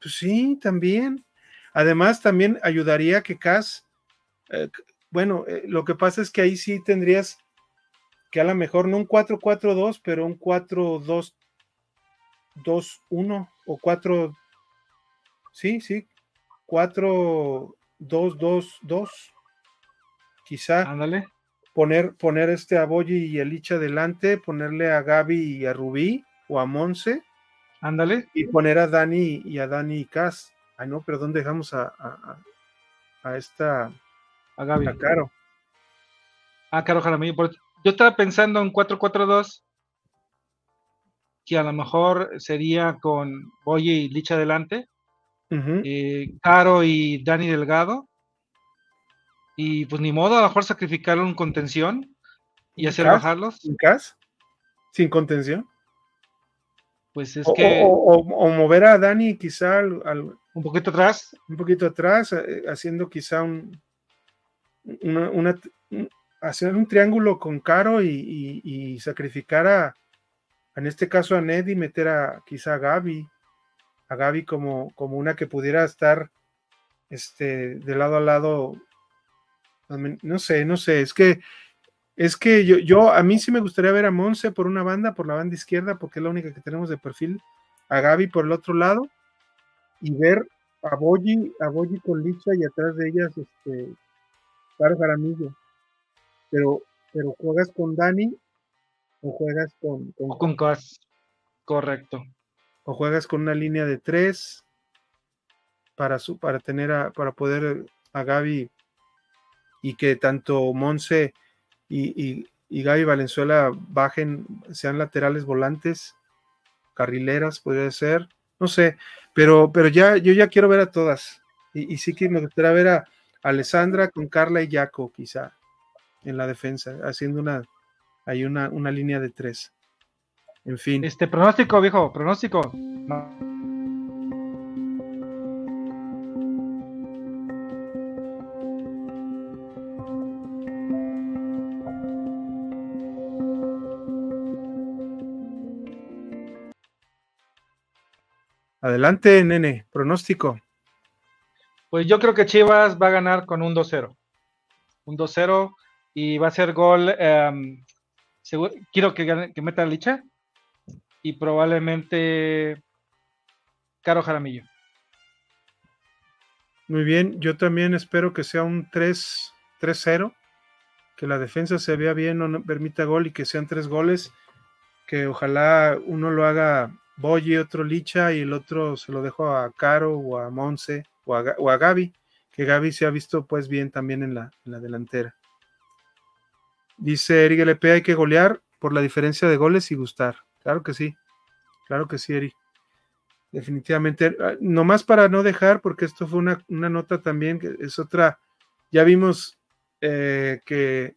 Pues sí, también. Además, también ayudaría que Cas, eh, bueno, eh, lo que pasa es que ahí sí tendrías que a lo mejor no un 4-4-2, pero un 4-2-2-1 o 4, sí, sí, 4 2-2-2. Quizá Ándale. poner, poner este a Boyi y a Licha adelante, ponerle a Gaby y a Rubí o a Monse. Ándale. Y poner a Dani y a Dani y Cas. Ay, no, pero ¿dónde dejamos a, a, esta. A Gaby. A Caro. Ah, Caro Jaramillo. Yo estaba pensando en 4-4-2 que a lo mejor sería con Boye y Licha adelante, eh, Caro y Dani Delgado. Y pues ni modo, a lo mejor sacrificar un contención y hacer bajarlos. ¿Sin cas? ¿Sin contención? Pues es que. O, mover a Dani quizá al, un poquito atrás. Un poquito atrás, eh, haciendo quizá un. Una, hacer un triángulo con Caro y, sacrificar a, en este caso a Ned y meter a quizá a Gaby a Gaby como, como una que pudiera estar este, de lado a lado. No sé, no sé, es que es que yo, yo, a mí sí me gustaría ver a Monse por una banda, por la banda izquierda, porque es la única que tenemos de perfil, a Gaby por el otro lado, y ver a Boyi, a Boyi con Licha y atrás de ellas, este, Caro Jaramillo. Pero, pero juegas con Dani o juegas con, con, con Cas. Correcto o juegas con una línea de tres para, su, para tener a, para poder a Gaby y que tanto Monse y, y, Gaby Valenzuela bajen, sean laterales volantes, carrileras, puede ser, no sé, pero, pero ya, yo ya quiero ver a todas. Y, sí que me gustaría ver a Alessandra con Carla y Jaco, quizá, en la defensa, haciendo una, hay una, una línea de tres. En fin. Este pronóstico, viejo, pronóstico. Adelante, nene, pronóstico. Pues yo creo que Chivas va a ganar con un 2-0. un 2-0 y va a ser gol. Em, quiero que, que meta Licha y probablemente Caro Jaramillo. Muy bien, yo también espero que sea un 3-0, que la defensa se vea bien, no permita gol y que sean tres goles, que ojalá uno lo haga Boyi, otro Licha y el otro se lo dejo a Caro o a Monse o a, o a Gaby, que Gaby se ha visto pues bien también en la, en la delantera. Dice Eric LP, hay que golear por la diferencia de goles y gustar. Claro que sí, claro que sí, Eric. Definitivamente, ah, nomás para no dejar, porque esto fue una, nota también, que es otra, ya vimos eh, que,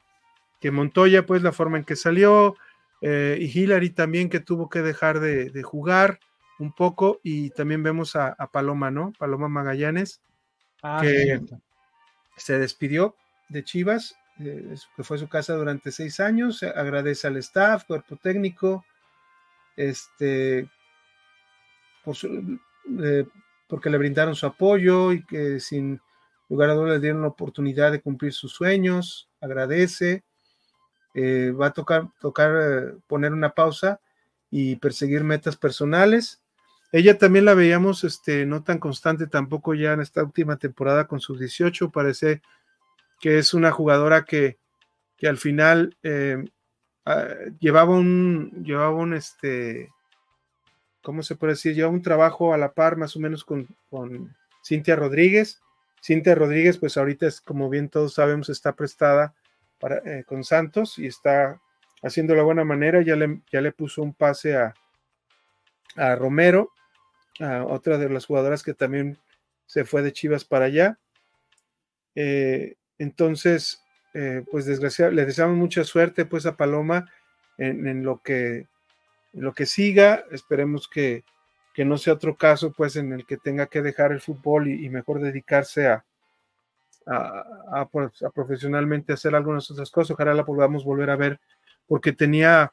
que, Montoya, pues la forma en que salió, eh, y Hillary también que tuvo que dejar de, jugar un poco, y también vemos a, Paloma, ¿no? Paloma Magallanes, ah, que se despidió de Chivas, eh, que fue su casa durante seis años, agradece al staff, cuerpo técnico, este, eh, porque le brindaron su apoyo y que sin lugar a dudas le dieron la oportunidad de cumplir sus sueños, agradece, eh, va a tocar, tocar eh, poner una pausa y perseguir metas personales. Ella también la veíamos este, no tan constante tampoco ya en esta última temporada con sus 18, parece que es una jugadora que, que al final ah, llevaba un, llevaba un, este, ¿cómo se puede decir? Lleva un trabajo a la par más o menos con, Cintia Rodríguez. Cintia Rodríguez, pues ahorita es, como bien todos sabemos, está prestada para, eh, con Santos y está haciendo la buena manera. Ya le, ya le puso un pase a, a Romero, a otra de las jugadoras que también se fue de Chivas para allá. Eh, entonces, eh, pues desgraciadamente, le deseamos mucha suerte pues a Paloma en lo que lo que siga, esperemos que, no sea otro caso, pues, en el que tenga que dejar el fútbol y, mejor dedicarse a, a, pues, a, profesionalmente hacer algunas otras cosas. Ojalá la podamos volver a ver, porque tenía,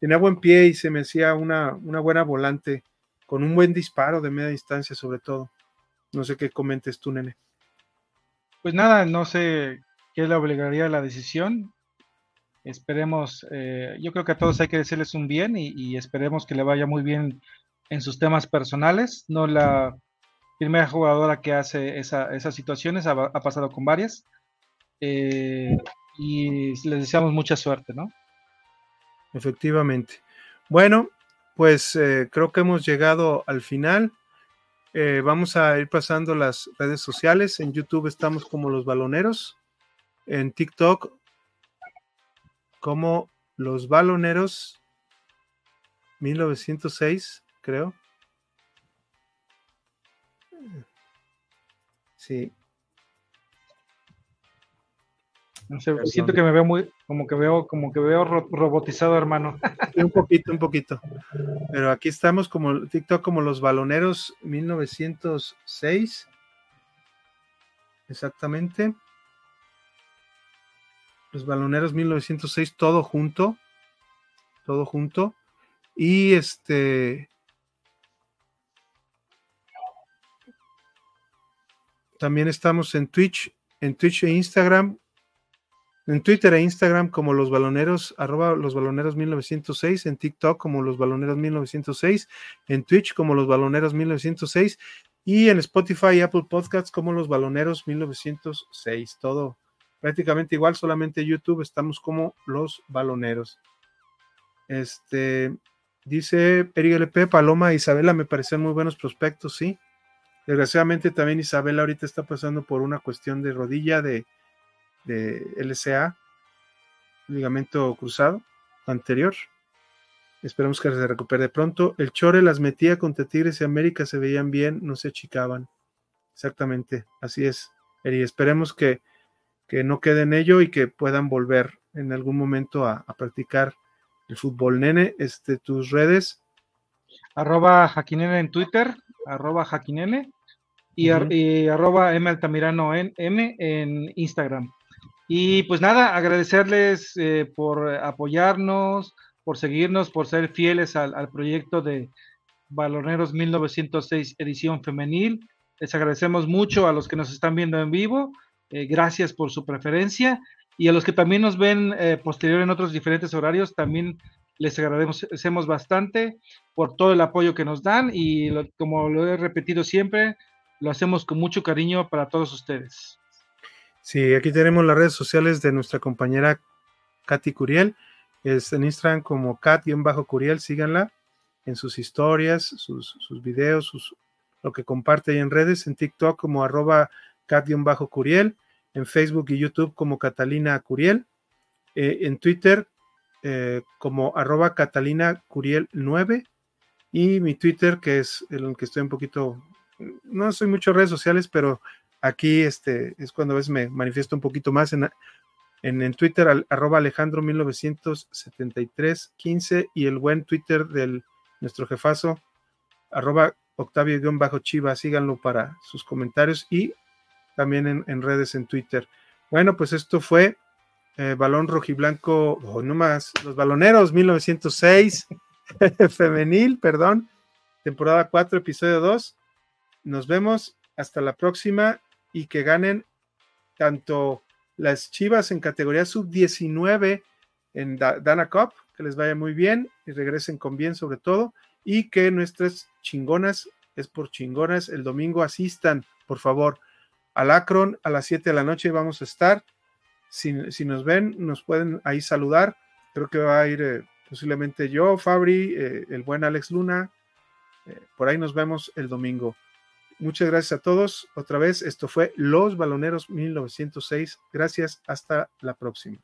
tenía buen pie y se me hacía una, una buena volante, con un buen disparo de media distancia, sobre todo. No sé qué comentes tú, nene. Pues nada, no sé qué le obligaría a la decisión. Esperemos, eh, yo creo que a todos hay que decirles un bien y, esperemos que le vaya muy bien en sus temas personales. No la primera jugadora que hace esas situaciones, ha, pasado con varias. Eh, y les deseamos mucha suerte, ¿no? Efectivamente. Bueno, pues eh, creo que hemos llegado al final. vamos a ir pasando las redes sociales. En YouTube estamos como los baloneros. En TikTok como Los Baloneros 1906, creo. Sí. No sé, siento que me veo muy, como que veo, como que veo robotizado, hermano. un poquito, un poquito. Pero aquí estamos como TikTok como los baloneros 1906. Exactamente. Los Baloneros 1906, todo junto, todo junto. Y este... También estamos en Twitch, en Twitch e Instagram, en Twitter e Instagram como los baloneros, arroba los baloneros 1906, en TikTok como los baloneros 1906, en Twitch como los baloneros 1906 y en Spotify y Apple Podcasts como los baloneros 1906. Todo, prácticamente igual, solamente YouTube estamos como los baloneros. Este, dice Eric LP, Paloma Isabela me parecen muy buenos prospectos, sí. Desgraciadamente también Isabela ahorita está pasando por una cuestión de rodilla de, de LCA, ligamento cruzado anterior. Esperemos que se recupere pronto. El Chore las metía contra Tigres y América, se veían bien, no se achicaban. Exactamente, así es. Eri, esperemos que, que no quede en ello y que puedan volver en algún momento a, practicar el fútbol. Nene, este, tus redes. Arroba Jaquinene en Twitter, arroba Jaquinene y, arroba M Altamirano en, M en Instagram. Y pues nada, agradecerles eh, por apoyarnos, por seguirnos, por ser fieles al, al proyecto de Baloneros 1906 edición femenil. Les agradecemos mucho a los que nos están viendo en vivo eh, gracias por su preferencia. Y a los que también nos ven eh, posterior en otros diferentes horarios, también les agradecemos bastante por todo el apoyo que nos dan y como lo he repetido siempre, lo hacemos con mucho cariño para todos ustedes. Sí, aquí tenemos las redes sociales de nuestra compañera Katy Curiel. Es en Instagram como Kat-Curiel, síganla en sus historias, sus, sus videos, sus, lo que comparte ahí en redes, en TikTok como arroba Kat-Curiel, en Facebook y YouTube como Catalina Curiel, eh, en Twitter eh, como arroba Catalina Curiel 9 y mi Twitter que es el que estoy un poquito, no soy mucho redes sociales, pero aquí este, es cuando a veces me manifiesto un poquito más en, en, Twitter, arroba Alejandro 1973 15 y el buen Twitter del nuestro jefazo, arroba Octavio-Chiva, síganlo para sus comentarios y también en, redes en Twitter. Bueno, pues esto fue eh, Balón Rojiblanco, oh, no más, los Baloneros 1906, femenil, perdón, temporada 4, episodio 2. Nos vemos hasta la próxima y que ganen tanto las Chivas en categoría sub-19 en Dana Cup, que les vaya muy bien y regresen con bien sobre todo, y que nuestras chingonas, es por chingonas, el domingo asistan, por favor, al Akron a las 7 de la noche vamos a estar. Si, nos ven, nos pueden ahí saludar. Creo que va a ir eh, posiblemente yo, Fabri, eh, el buen Alex Luna. Eh, por ahí nos vemos el domingo. Muchas gracias a todos. Otra vez, esto fue Los Baloneros 1906. Gracias, hasta la próxima.